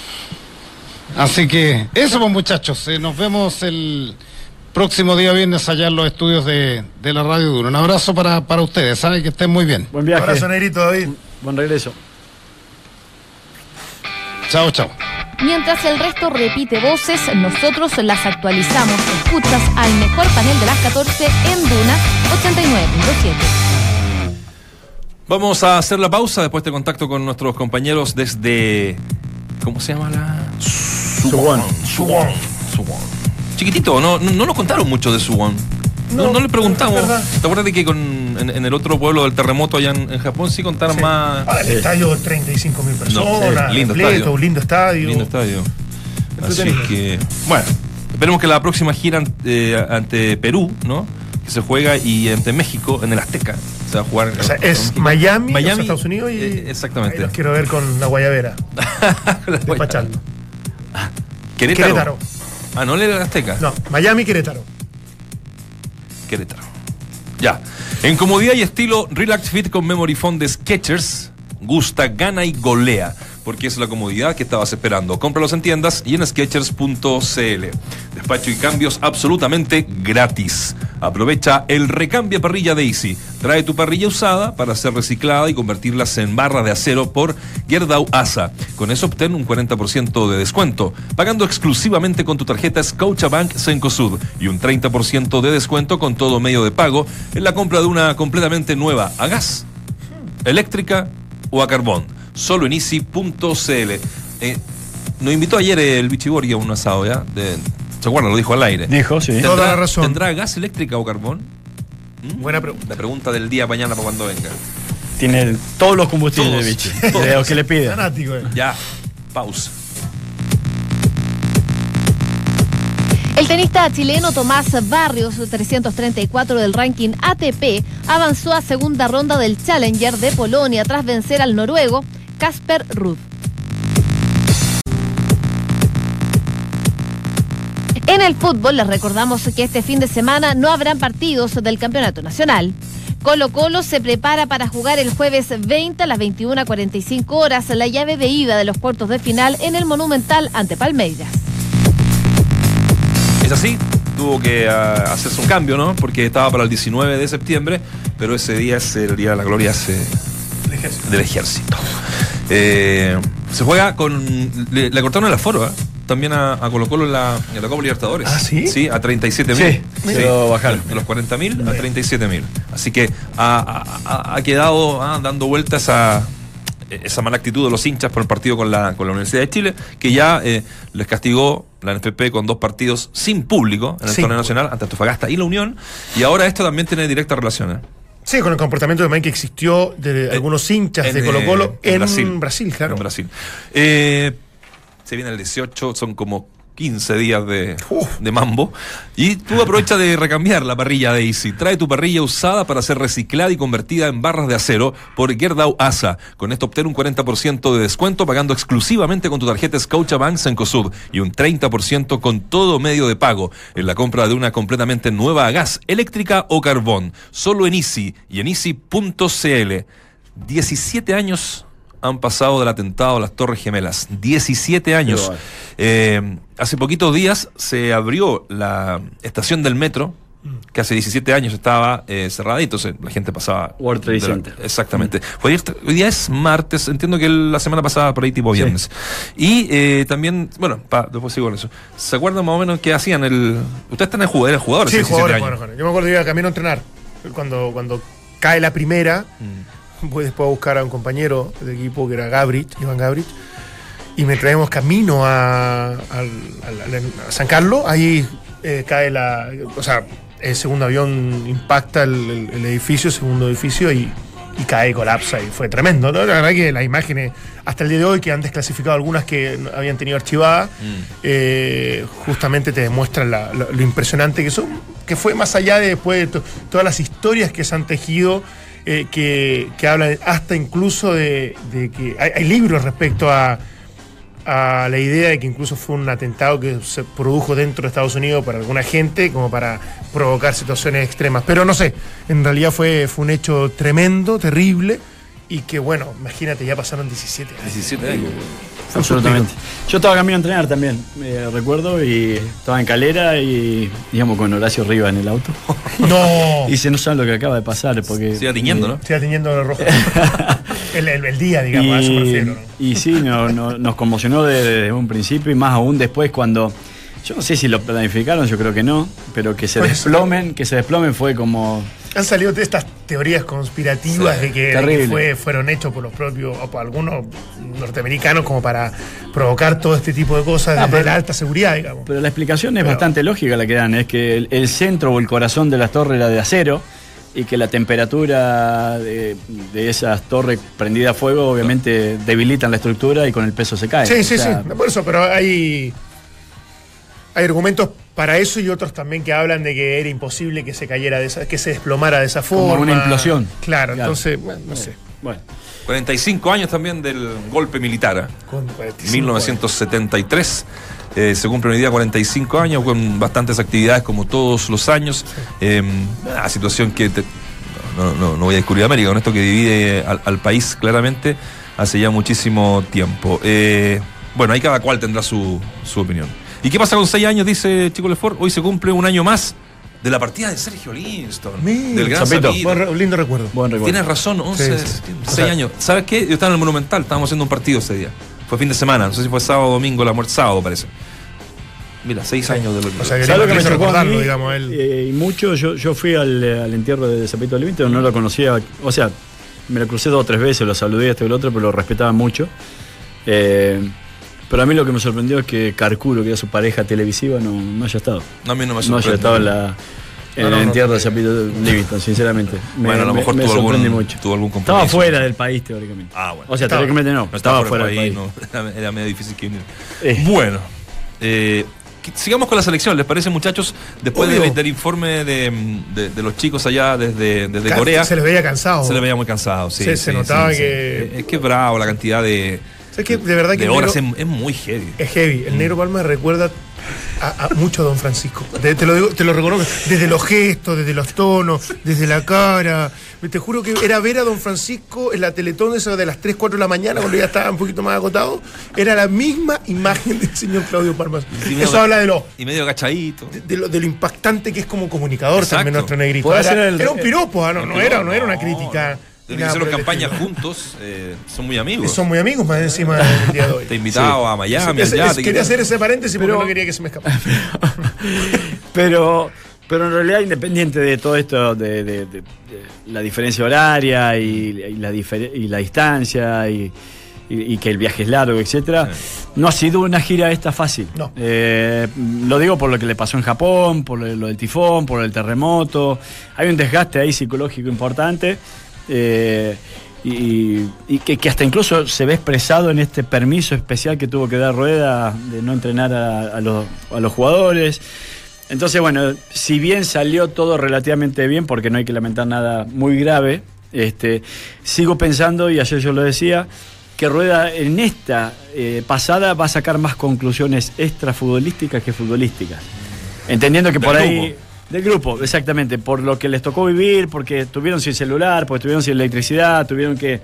Así que eso, pues muchachos. eh, nos vemos el próximo día viernes allá en los estudios de, de la Radio Duro. Un abrazo para, para ustedes. Saben que estén muy bien. Buen viaje. Abrazo, Negrito, David. Buen regreso. Chao, chao. Mientras el resto repite voces, nosotros las actualizamos. Escuchas al mejor panel de las 14 en Duna 89.7. Vamos a hacer la pausa después de contacto con nuestros compañeros desde. ¿Cómo se llama la? Suwon. Suwon. Suwon. Chiquitito, no, no, no nos contaron mucho de Suwon. No, No, no le preguntamos. ¿Te acuerdas de que con, en, en el otro pueblo del terremoto allá en, en Japón sí contaron más? Ah, el estadio, 35 mil personas. No, sí, lindo completo, estadio. un lindo estadio. Lindo estadio. Así que, bueno, esperemos que la próxima gira ante, eh, ante Perú, ¿no? Que se juega y ante México, en el Azteca. Se va a jugar. O sea, es. Miami, Miami, o sea, Estados Unidos y. eh, exactamente. Ahí los quiero ver con la guayabera. Despachando. Querétaro. Querétaro. Ah, no le era el Azteca. No, Miami, Querétaro. Ya. En comodidad y estilo, Relax Fit con Memory Foam de Skechers. Gusta, gana y golea. Porque es la comodidad que estabas esperando. Cómpralos en tiendas y en Skechers.cl. Despacho y cambios absolutamente gratis. Aprovecha el recambia parrilla de Easy. Trae tu parrilla usada para ser reciclada y convertirlas en barra de acero por Gerdau ASA. Con eso obtén un 40% de descuento, pagando exclusivamente con tu tarjeta Scotiabank Cencosud y un 30% de descuento con todo medio de pago en la compra de una completamente nueva a gas, eléctrica o a carbón. Solo en easy.cl. Eh, nos invitó ayer el Bichibori a un asado, ¿ya? De- ¿Se acuerdan? Lo dijo al aire. Dijo, sí. Toda la razón. ¿Tendrá gas, eléctrica o carbón? Buena pregunta. La pregunta del día mañana para cuando venga. Tiene todos los combustibles Todos. De lo que le pide. Fanático, eh. Ya, pausa. El tenista chileno Tomás Barrios, 334 del ranking ATP, avanzó a segunda ronda del Challenger de Polonia tras vencer al noruego Casper Ruud. En el fútbol les recordamos que este fin de semana no habrán partidos del Campeonato Nacional. Colo Colo se prepara para jugar el jueves 20 a las 21.45 horas la llave de ida de los cuartos de final en el Monumental ante Palmeiras. Es así, tuvo que ah, hacerse un cambio, ¿no? Porque estaba para el 19 de septiembre, pero ese día es el día de la gloria se- El ejército. del ejército. Eh, se juega con. Le, le cortaron el aforo, ¿eh? También a, a Colo Colo en la, en la Copa Libertadores. ¿Ah, sí? Sí, a 37 Sí, mil. lo bajaron. De los 40 mil a 37 mil. Así que ha, ha- ha quedado ah, dando vueltas a esa mala actitud de los hinchas por el partido con la, con la Universidad de Chile, que ya eh, les castigó la NFP con dos partidos sin público en el Sí. torneo nacional ante Antofagasta y la Unión. Y ahora esto también tiene directa relación. ¿Eh? Sí, con el comportamiento también que existió de algunos hinchas en, de Colo Colo eh, en, Brasil. claro. En Brasil. Eh, se viene el 18, son como 15 días de, de mambo. Y tú aprovecha de recambiar la parrilla de Easy. Trae tu parrilla usada para ser reciclada y convertida en barras de acero por Gerdau ASA. Con esto obtén un 40% de descuento pagando exclusivamente con tu tarjeta Scotiabank Cencosud y un 30% con todo medio de pago en la compra de una completamente nueva a gas, eléctrica o carbón. Solo en Easy y en easy.cl. 17 años han pasado del atentado a las Torres Gemelas. 17 años. Eh, hace poquitos días se abrió la estación del metro, que hace 17 años estaba eh, cerrada y entonces la gente pasaba. World Trade la- Center. Exactamente. Hoy, hoy día es martes, entiendo que la semana pasada por ahí tipo viernes. Y eh, también, bueno, pa- después sigo con eso. ¿Se acuerdan más o menos qué hacían el. Ustedes están en jugador, eran jugadores Sí, hace 17 jugadores, años. jugadores, jugadores. Yo me acuerdo que iba camino a entrenar. Cuando, cuando cae la primera, Mm. Voy después a buscar a un compañero de equipo que era Gabrich, Iván Gabrich, y me traemos camino a, San Carlos. Ahí eh, cae la. O sea, el segundo avión impacta el, el- el edificio, el segundo edificio, y, y cae, colapsa, y fue tremendo. ¿no? La verdad que las imágenes, hasta el día de hoy, que han desclasificado algunas que habían tenido archivadas, eh, justamente te demuestran la- la- lo impresionante que son, que fue más allá de después de to- todas las historias que se han tejido, eh, que, que hablan hasta incluso de, de que hay, hay libros respecto a, a la idea de que incluso fue un atentado que se produjo dentro de Estados Unidos para alguna gente, como para provocar situaciones extremas. Pero no sé, en realidad fue, fue un hecho tremendo, terrible, y que bueno, imagínate, ya pasaron 17 años. 17 años. Absolutamente. Yo estaba camino a entrenar también, eh, recuerdo, y estaba en calera y íbamos con Horacio Riva en el auto. No. y se no sabe lo que acaba de pasar porque. Se tiñendo, ¿no? Se tiñendo de rojo. el, el- el día, digamos, a eso me refiero. ¿no? y sí, no- no- nos conmocionó desde, desde un principio y más aún después cuando. Yo no sé si lo planificaron, yo creo que no, pero que se Pues, desplomen, que se desplomen fue como. Han salido de estas teorías conspirativas Sí, de que, de que terrible. fue, fueron hechos por los propios, o por algunos norteamericanos como para provocar todo este tipo de cosas Ah, desde pero- la alta seguridad, digamos. Pero la explicación es Pero- bastante lógica la que dan, es que el, el centro o el corazón de las torres era de acero y que la temperatura de, de esas torres prendidas a fuego obviamente debilitan la estructura y con el peso se cae. Sí, sí, sea, sí, por eso, pero hay, hay argumentos para eso y otros también que hablan de que era imposible que se cayera de esa, que se desplomara de esa Como forma. una implosión. Claro, Claro. entonces, bueno, no sé. Bueno, 45 años también del golpe militar. ¿eh? Con 45 1973. Eh, se cumplen hoy día 45 años con bastantes actividades como todos los años. Eh, una situación que te- no, no- no voy a descubrir América, con esto que divide al, al país claramente hace ya muchísimo tiempo. Eh, bueno, ahí cada cual tendrá su, su opinión. ¿Y qué pasa con 6 años? Dice Chico Lefort. Hoy se cumple un año más de la partida de Sergio Linston. Mira, del gran Zapito. Buen lindo recuerdo. buen recuerdo. Tienes razón, 11, Sí, sí. 6 años. ¿Sabes qué? Yo estaba en el Monumental, estábamos haciendo un partido ese día. Fue fin de semana, no sé si fue sábado o domingo, la muerte sábado parece. Mira, 6 años de lo O sea, que ¿Sabes lo que me chocó a mí? digamos, a él. Eh, y mucho, yo, yo fui al, al entierro de Zapito Livington, no lo conocía, o sea, me lo crucé dos o tres veces, lo saludé este y el otro, pero lo respetaba mucho. Eh, pero a mí lo que me sorprendió es que Carcuro, que era su pareja televisiva, no, no haya estado. No, a mí no me No haya estado en, la, en No, no, el entierro no. de Zapito Livington, sinceramente. Me- Bueno, a lo me- mejor me tuvo algún- mucho. tuvo algún Estaba compromiso. fuera del país, teóricamente. Ah, bueno. O sea, Estaba- teóricamente no, No estaba estaba fuera del país. no, era, medio difícil que viniera. Eh. Bueno, eh, sigamos con la selección, ¿les parece, muchachos? Después de- del informe de, de- de los chicos allá desde, desde Corea, Se les veía cansado. se les veía muy cansados. Sí, Se- sí, se notaba sí, sí. que- Es que es bravo la cantidad de, ¿Sabes qué? De verdad que de horas, negro- es, es muy heavy. es heavy. El negro Palma recuerda a, a mucho a Don Francisco. De- te, lo digo, te lo reconozco. Desde los gestos, desde los tonos, desde la cara. Te juro que era ver a Don Francisco en la Teletón esa de las 3, 4 de la mañana, cuando ya estaba un poquito más agotado. Era la misma imagen del señor Claudio Palma. Sí, Eso medio- habla de lo, Y medio agachadito. de, de lo, de lo impactante que es como comunicador Exacto. también nuestro negrito. Era, ser el- era un piropo, ah, no, no, era, no era una crítica. Desde que hicieron campaña juntos, eh, son muy amigos. Son muy amigos más encima del día de hoy. Te he invitado a Miami, allá, te quería hacer ese paréntesis porque Pero- no quería que se me escapara. Pero, pero en realidad, independiente de todo esto, de, de- de- de la diferencia horaria y, y la, difer- y la distancia y, y- y que el viaje es largo, etcétera, no ha sido una gira esta fácil. No. Eh, lo digo por lo que le pasó en Japón, por lo, lo del tifón, por el terremoto. Hay un desgaste ahí psicológico importante. Eh, y, y que, que hasta incluso se ve expresado en este permiso especial que tuvo que dar Rueda de no entrenar a, a los, a los jugadores. Entonces, bueno, si bien salió todo relativamente bien, porque no hay que lamentar nada muy grave, este, sigo pensando, y ayer yo lo decía, que Rueda en esta eh, pasada va a sacar más conclusiones extrafutbolísticas que futbolísticas. Entendiendo que Del por ahí... Del grupo, exactamente, por lo que les tocó vivir, porque estuvieron sin celular, porque estuvieron sin electricidad, tuvieron que...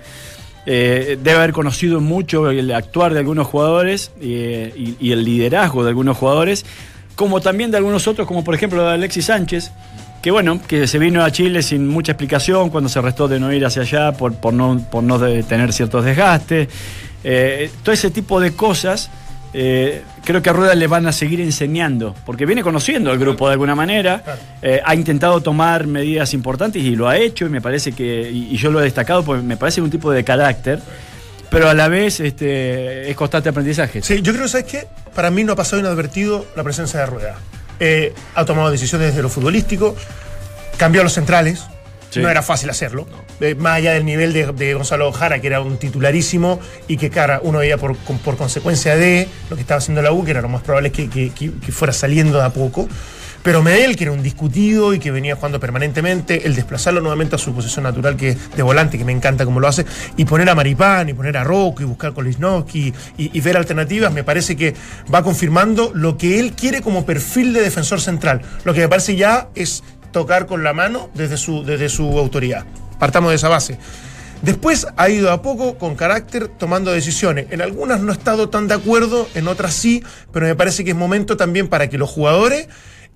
eh, debe haber conocido mucho el actuar de algunos jugadores eh, y, el liderazgo de algunos jugadores, como también de algunos otros, como por ejemplo de Alexis Sánchez, que bueno, que se vino a Chile sin mucha explicación cuando se restó de no ir hacia allá por, por no, por no de- tener ciertos desgastes. Eh, todo ese tipo de cosas eh, creo que a Rueda le van a seguir enseñando, porque viene conociendo al grupo de alguna manera, eh, ha intentado tomar medidas importantes y lo ha hecho, y me parece que, y, y yo lo he destacado, porque me parece un tipo de carácter, pero a la vez este, es constante aprendizaje. Sí, yo creo, ¿sabes qué? Para mí no ha pasado inadvertido la presencia de Rueda. Eh, ha tomado decisiones desde lo futbolístico, cambió a los centrales. Sí. No era fácil hacerlo. Eh, más allá del nivel de, de Gonzalo Jara, que era un titularísimo y que, cara, uno veía por, por consecuencia de lo que estaba haciendo la U, que era lo más probable es que, que- que- que fuera saliendo de a poco. Pero Medel, que era un discutido y que venía jugando permanentemente, el desplazarlo nuevamente a su posición natural que de volante, que me encanta como lo hace, y poner a Maripán, y poner a Rocco, y buscar con Lisnowski, y, y ver alternativas, me parece que va confirmando lo que él quiere como perfil de defensor central. Lo que me parece ya es tocar con la mano desde su, desde su autoridad. Partamos de esa base. Después ha ido a poco, con carácter, tomando decisiones. En algunas no he estado tan de acuerdo, en otras sí, pero me parece que es momento también para que los jugadores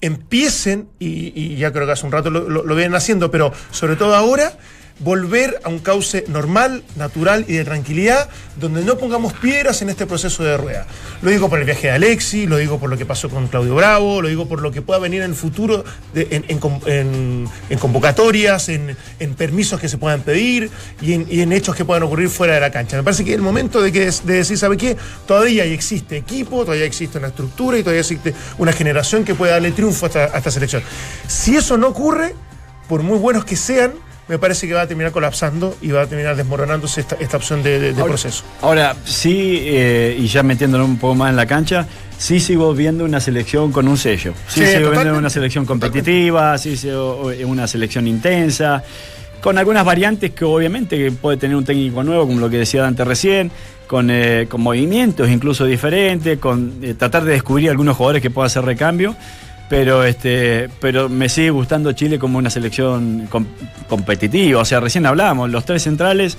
empiecen, y, ya creo que hace un rato lo vienen haciendo, pero sobre todo ahora, volver a un cauce normal, natural y de tranquilidad, donde no pongamos piedras en este proceso de rueda. Lo digo por el viaje de Alexi, lo digo por lo que pasó con Claudio Bravo, lo digo por lo que pueda venir en el futuro en, en con- en- en convocatorias, en, permisos que se puedan pedir y en, hechos que puedan ocurrir fuera de la cancha. Me parece que es el momento de, que, de decir, ¿sabe qué? Todavía existe equipo, todavía existe una estructura y todavía existe una generación que puede darle triunfo a esta selección. Si eso no ocurre, por muy buenos que sean, me parece que va a terminar colapsando y va a terminar desmoronándose esta, esta opción de, de- de Ahora- proceso. Ahora, sí, eh, y ya metiéndolo un poco más en la cancha, sí sigo viendo una selección con un sello. Sí, Sí, sigo viendo una selección competitiva, sí sigo eh, una selección intensa, con algunas variantes que obviamente puede tener un técnico nuevo, como lo que decía Dante recién, con, eh, con movimientos incluso diferentes, con eh, tratar de descubrir algunos jugadores que puedan hacer recambio. Pero, este, pero me sigue gustando Chile como una selección com- competitiva. O sea, recién hablábamos, los tres centrales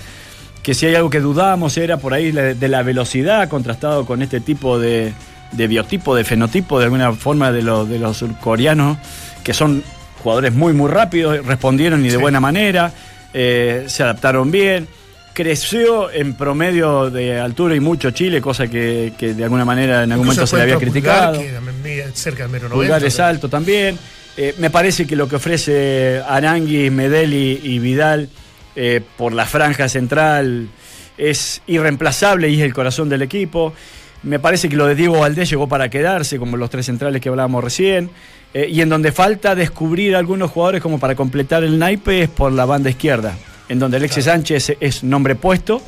que si hay algo que dudábamos era por ahí de la velocidad contrastado con este tipo de, de biotipo, de fenotipo, de alguna forma de, los de los surcoreanos, que son jugadores muy, muy rápidos, respondieron y de Sí. buena manera, eh, se adaptaron bien. Creció en promedio de altura y mucho Chile, cosa que, que de alguna manera en algún momento se le había Pulgar, criticado. cerca del Pulgar 90, es alto también. Eh, me parece que lo que ofrece Arangui, Medeli y Vidal eh, por la franja central es irreemplazable y es el corazón del equipo. Me parece que lo de Diego Valdés llegó para quedarse, como los tres centrales que hablábamos recién. Eh, y en donde falta descubrir algunos jugadores como para completar el naipe es por la banda izquierda, en donde Alexis Sánchez es nombre puesto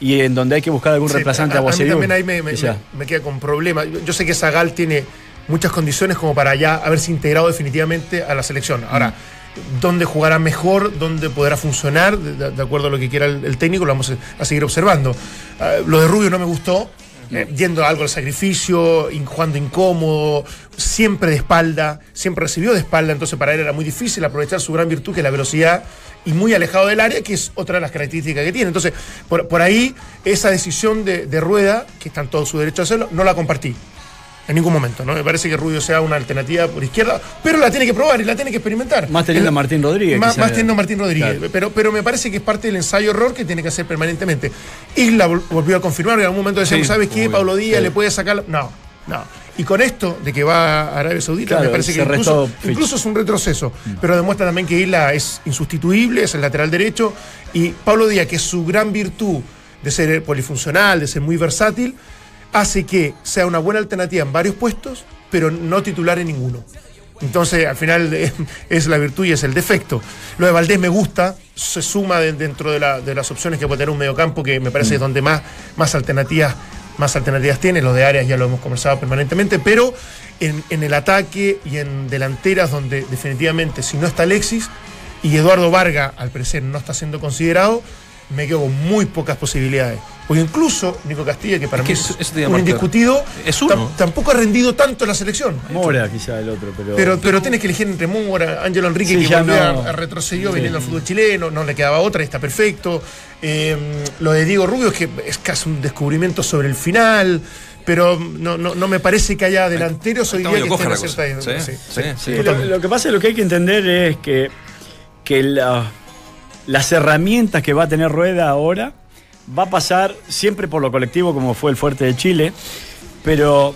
y en donde hay que buscar algún Sí, reemplazante a, a, a mí también ahí me, me- Quizá. me- me queda con problemas. Yo, sé que Zagal tiene muchas condiciones como para ya haberse integrado definitivamente a la selección. Ahora, Mm. dónde jugará mejor, dónde podrá funcionar, de, de acuerdo a lo que quiera el, el técnico, lo vamos a, a seguir observando. Ah, lo de Rubio no me gustó. Eh, yendo a algo al sacrificio, jugando incómodo, siempre de espalda, siempre recibió de espalda, entonces para él era muy difícil aprovechar su gran virtud que es la velocidad y muy alejado del área, que es otra de las características que tiene. Entonces, por, por ahí, esa decisión de, de Rueda, que está en todo su derecho a hacerlo, no la compartí. En ningún momento, ¿no? Me parece que Rubio sea una alternativa por izquierda, pero la tiene que probar y la tiene que experimentar. Más teniendo a Martín Rodríguez. Más, teniendo a Martín Rodríguez. Claro. Pero, pero me parece que es parte del ensayo error que tiene que hacer permanentemente. Isla vol- volvió a confirmar, en algún momento decíamos, Sí, ¿sabes qué? Pablo Díaz Sí. le puede sacar. la-". No, no. Y con esto de que va a Arabia Saudita, Claro, me parece que incluso, es un retroceso. Pero demuestra también que Isla es insustituible, es el lateral derecho. Y Pablo Díaz, que es su gran virtud de ser polifuncional, de ser muy versátil, hace que sea una buena alternativa en varios puestos, pero no titular en ninguno. Entonces, al final eh, es la virtud y es el defecto. Lo de Valdés me gusta, se suma de- dentro de, la- de las opciones que puede tener un mediocampo, que me parece es donde más, más alternativas más alternativas tiene, los de áreas ya lo hemos conversado permanentemente, pero en, en el ataque y en delanteras donde definitivamente si no está Alexis y Eduardo Varga al parecer no está siendo considerado, me quedo con muy pocas posibilidades. Porque incluso Nico Castilla, que para Es que mí es un indiscutido, Es uno. tam- tampoco ha rendido tanto en la selección. Mora quizá el otro, pero... Pero, pero tienes que elegir entre Mora, Ángelo Enrique, Sí, que ya volvió no. a, a retrocedió Sí. viniendo al fútbol chileno, no le quedaba otra y está perfecto. Eh, lo de Diego Rubio es que es casi un descubrimiento sobre el final, pero no, no, no me parece que haya delanteros hoy día que estén la a cosa. cierta- Sí, sí, sí, sí, sí. Sí, lo, que pasa, lo que hay que entender es que, que la- las herramientas que va a tener Rueda ahora va a pasar siempre por lo colectivo como fue el fuerte de Chile, pero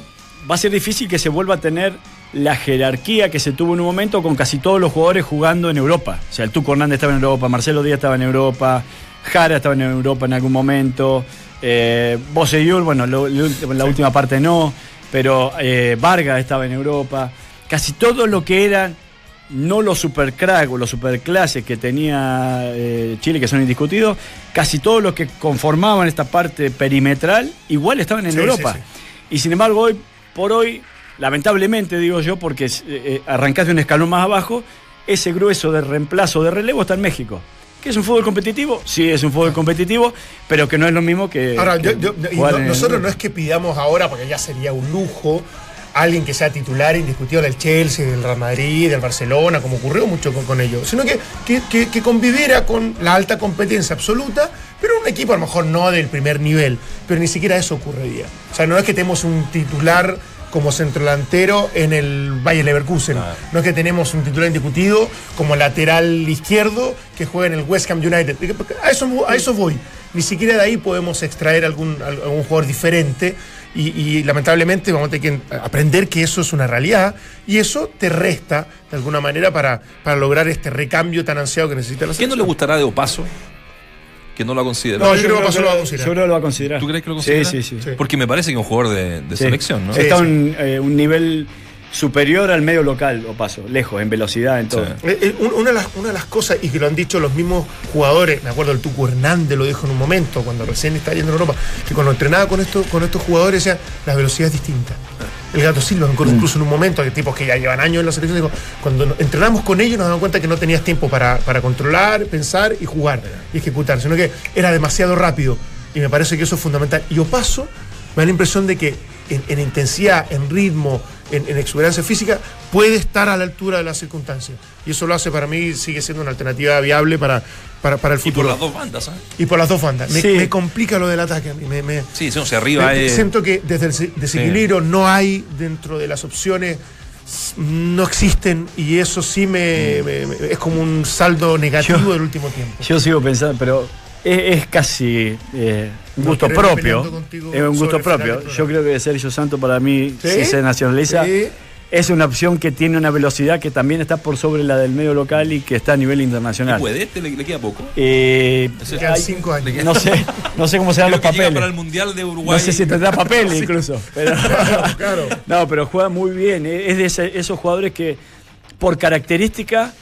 va a ser difícil que se vuelva a tener la jerarquía que se tuvo en un momento con casi todos los jugadores jugando en Europa. O sea, el Tuco Hernández estaba en Europa, Marcelo Díaz estaba en Europa, Jara estaba en Europa en algún momento, eh, Boseyur, bueno, lo- lo- la última parte no, pero eh, Vargas estaba en Europa. Casi todo lo que eran no los supercrack o los superclases que tenía eh, Chile, que son indiscutidos, casi todos los que conformaban esta parte perimetral, igual estaban en Sí, Europa. sí, Y sin embargo, hoy por hoy, lamentablemente digo yo, porque eh, eh, arrancás de un escalón más abajo, ese grueso de reemplazo de relevo está en México. ¿Que es un fútbol competitivo? Sí, es un fútbol competitivo, pero que no es lo mismo que. Ahora, que yo- yo- y no- nosotros no es que pidamos ahora, porque ya sería un lujo, alguien que sea titular indiscutible del Chelsea, del Real Madrid, del Barcelona, como ocurrió mucho con, con ellos, sino que, que, que- que conviviera con la alta competencia absoluta, pero un equipo a lo mejor no del primer nivel, pero ni siquiera eso ocurriría. O sea, no es que tenemos un titular como centrodelantero en el Bayer Leverkusen. No es que tenemos un titular indiscutido como lateral izquierdo que juega en el West Ham United. A eso, a eso voy. Ni siquiera de ahí podemos extraer algún, algún jugador diferente y, y lamentablemente vamos a tener que aprender que eso es una realidad y eso te resta de alguna manera para, para lograr este recambio tan ansiado que necesita la ¿Qué no le selección. gustará de Opaso? Que no lo ha considerado. No, yo creo que Opaso lo va a considerar. Yo creo que lo va a considerar. ¿Tú crees que lo considera? sí, sí. Sí. Porque me parece que es un jugador de, de Sí. selección, ¿no? Sí. Está a un, eh, un nivel superior al medio local, o paso, lejos, en velocidad, en todo. Sí. Eh, eh, un- una, de las, una de las cosas, y que lo han dicho los mismos jugadores, me acuerdo el Tuco Hernández lo dijo en un momento, cuando recién estaba yendo a Europa, que cuando entrenaba con, esto, con estos jugadores decía, la velocidad es distinta. El Gato Silva, me acuerdo incluso en un momento, que tipos que ya llevan años en la selección, digo, cuando no- entrenamos con ellos nos damos cuenta que no tenías tiempo para, para controlar, pensar y jugar y ejecutar, sino que era demasiado rápido. Y me parece que eso es fundamental. Y Opaso, me da la impresión de que en, en intensidad, en ritmo, en, en exuberancia física, puede estar a la altura de las circunstancias. Y eso lo hace para mí, sigue siendo una alternativa viable para, para, para el Y por futuro. las dos bandas, ¿ah? Y por las dos bandas. Me, Sí. me complica lo del ataque. a mí, Me, me- Sí, sea, arriba me-. Siento que desde el se- desequilibrio no hay dentro de las opciones, no existen y eso sí me, me- me- es como un saldo negativo Yo- del último tiempo. Yo sigo pensando, pero es, es casi eh, un gusto propio. Es un gusto propio. Yo creo que Sergio Santos para mí, ¿Sí? si se nacionaliza, Sí. es una opción que tiene una velocidad que también está por sobre la del medio local y que está a nivel internacional. ¿Puede? ¿Te le, le queda poco? Eh, Ese- Quedan hay- cinco años. no sé, no sé cómo serán Creo los papeles. para el Mundial de Uruguay. No sé si tendrá papel incluso. Pero, claro. No, pero juega muy bien. eh, Es de ese- esos jugadores que, por característica,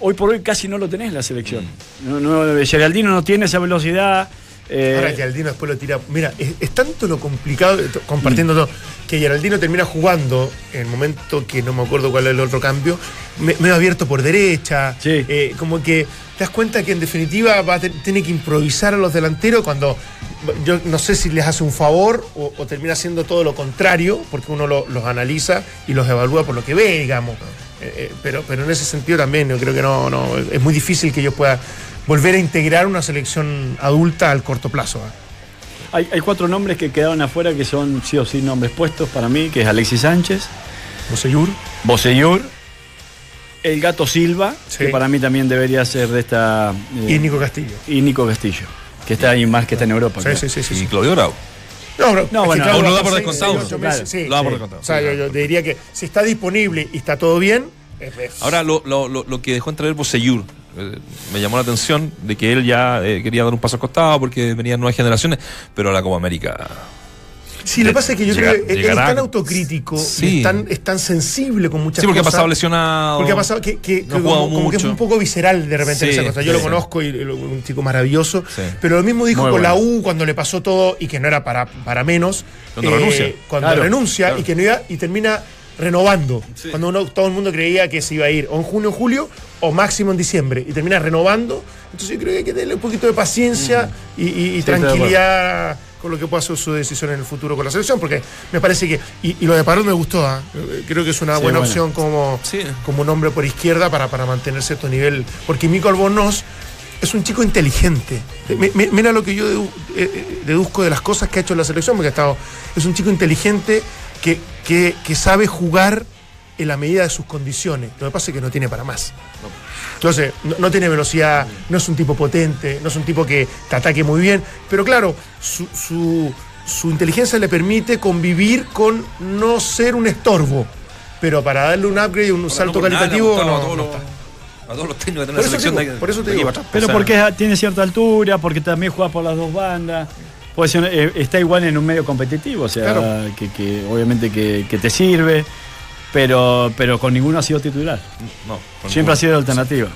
hoy por hoy casi no lo tenés en la selección. Mm. No, no, Geraldino no tiene esa velocidad. eh, Ahora Geraldino después lo tira. Mira, es, es tanto lo complicado, eh, compartiendo todo, que Geraldino termina jugando en el momento que no me acuerdo cuál es el otro cambio, me- medio abierto por derecha. Sí. eh, como que te das cuenta que en definitiva va a te- tiene que improvisar a los delanteros cuando yo no sé si les hace un favor o, o termina haciendo todo lo contrario, porque uno lo- los analiza y los evalúa por lo que ve, digamos. Eh, eh, pero, pero en ese sentido también yo creo que no, no es muy difícil que ellos puedan volver a integrar una selección adulta al corto plazo. ¿eh? hay, hay cuatro nombres que quedaron afuera que son sí o sí nombres puestos para mí, que es Alexis Sánchez, Boseyur. Boseyur, el Gato Silva, Sí. que para mí también debería ser de esta... eh, y Nico Castillo. y Nico Castillo, que está ahí más que está en Europa. Sí, sí, sí, sí, Y. Claudio Bravo. No, No, es bueno, claro, uno da por descontado. seis, ocho meses, Claro. sí. Lo da por descontado. O sea, yo, yo diría que si está disponible y está todo bien, es- es- Ahora, lo, lo, lo, lo que dejó entrever Boseyur, eh, me llamó la atención de que él ya eh, quería dar un paso al costado porque venían nuevas generaciones, pero la Copa América. Sí, lo que pasa es que yo Llega- creo que él es tan autocrítico Sí. es tan, es tan sensible con muchas Sí, porque ha cosas. pasado lesionado. Porque ha pasado que, que- No que como, como que es un poco visceral de repente Sí, esa cosa. Yo lo conozco y un chico maravilloso. Sí. Pero lo mismo dijo Muy con la. U cuando le pasó todo y que no era para, para menos. Cuando renuncia. Cuando Claro, renuncia claro. y que no iba y termina renovando. Cuando uno, todo el mundo creía que se iba a ir o en junio o julio o máximo en diciembre y termina renovando. Entonces yo creo que hay que tenerle un poquito de paciencia y, y- tranquilidad con lo que pueda ser su decisión en el futuro con la selección, porque me parece que, y, y lo de Parot me gustó, ¿ah? creo que es una Sí, buena bueno. opción como, Sí. como un hombre por izquierda para, para mantener cierto nivel, porque Mico Albornoz es un chico inteligente. Mi- Mira lo que yo dedu- eh, eh, deduzco de las cosas que ha hecho en la selección, porque ha estado, es un chico inteligente que, que, que sabe jugar en la medida de sus condiciones. Lo que pasa es que no tiene para más. Entonces, no, no tiene velocidad, no es un tipo potente, no es un tipo que te ataque muy bien, pero claro, su, su- su inteligencia le permite convivir con no ser un estorbo, pero para darle un upgrade, un salto nada no, a todos no los- está. A todos los técnicos de Por la eso selección. digo, de- por eso te de digo. atrás. Pero O sea, porque tiene cierta altura, porque también juega por las dos bandas. Puede ser, eh, está igual en un medio competitivo, o sea, Claro. que, que obviamente que, que te sirve, pero, pero con ninguno ha sido titular. No, con Siempre ha ninguno. sido alternativa.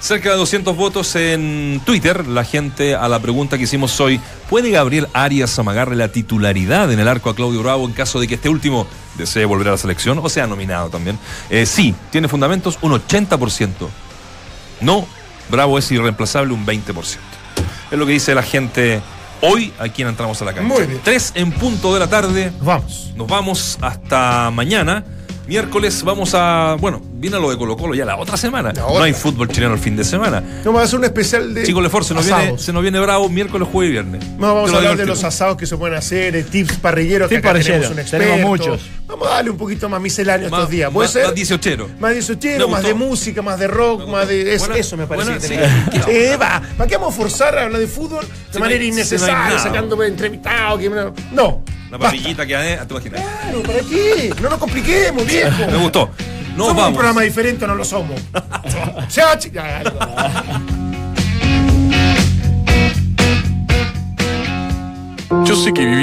Cerca de 200 votos en Twitter. La gente a la pregunta que hicimos hoy, ¿puede Gabriel Arias amagarle la titularidad en el arco a Claudio Bravo en caso de que este último desee volver a la selección o sea nominado también? Eh, sí, tiene fundamentos un 80%. No, Bravo es irreemplazable un 20%. Es lo que dice la gente hoy aquí en Entramos a la Cancha. Muy bien. 3 en punto de la tarde. Nos vamos. Nos vamos hasta mañana. Miércoles vamos a. Bueno, viene lo de Colo Colo ya la otra semana. La No hay fútbol chileno el fin de semana. No, vamos a hacer un especial de. Chicos, Lefort, se nos, viene, se nos viene bravo miércoles, jueves y viernes. No, vamos a hablar de los asados que se pueden hacer, de tips parrilleros, que Tips tenemos parrilleros, un experto. tenemos muchos. Vamos a darle un poquito más misceláneo Más- estos días. ¿Puede más- ser? más dieciochero. Más dieciochero, Me más gustó. de música, más de rock, más de. es- Buena- eso me parece buena- que sí. tenemos. Sí, va. ¿Para qué vamos a forzar a hablar de fútbol de manera no innecesaria, sacándome entrevistados? que no. No. La Basta. papillita que hay, ¿te imaginas? Claro, ¿para qué? No nos compliquemos, viejo. Me gustó. Nos somos un vamos. programa diferente no lo somos. Yo sé que vivimos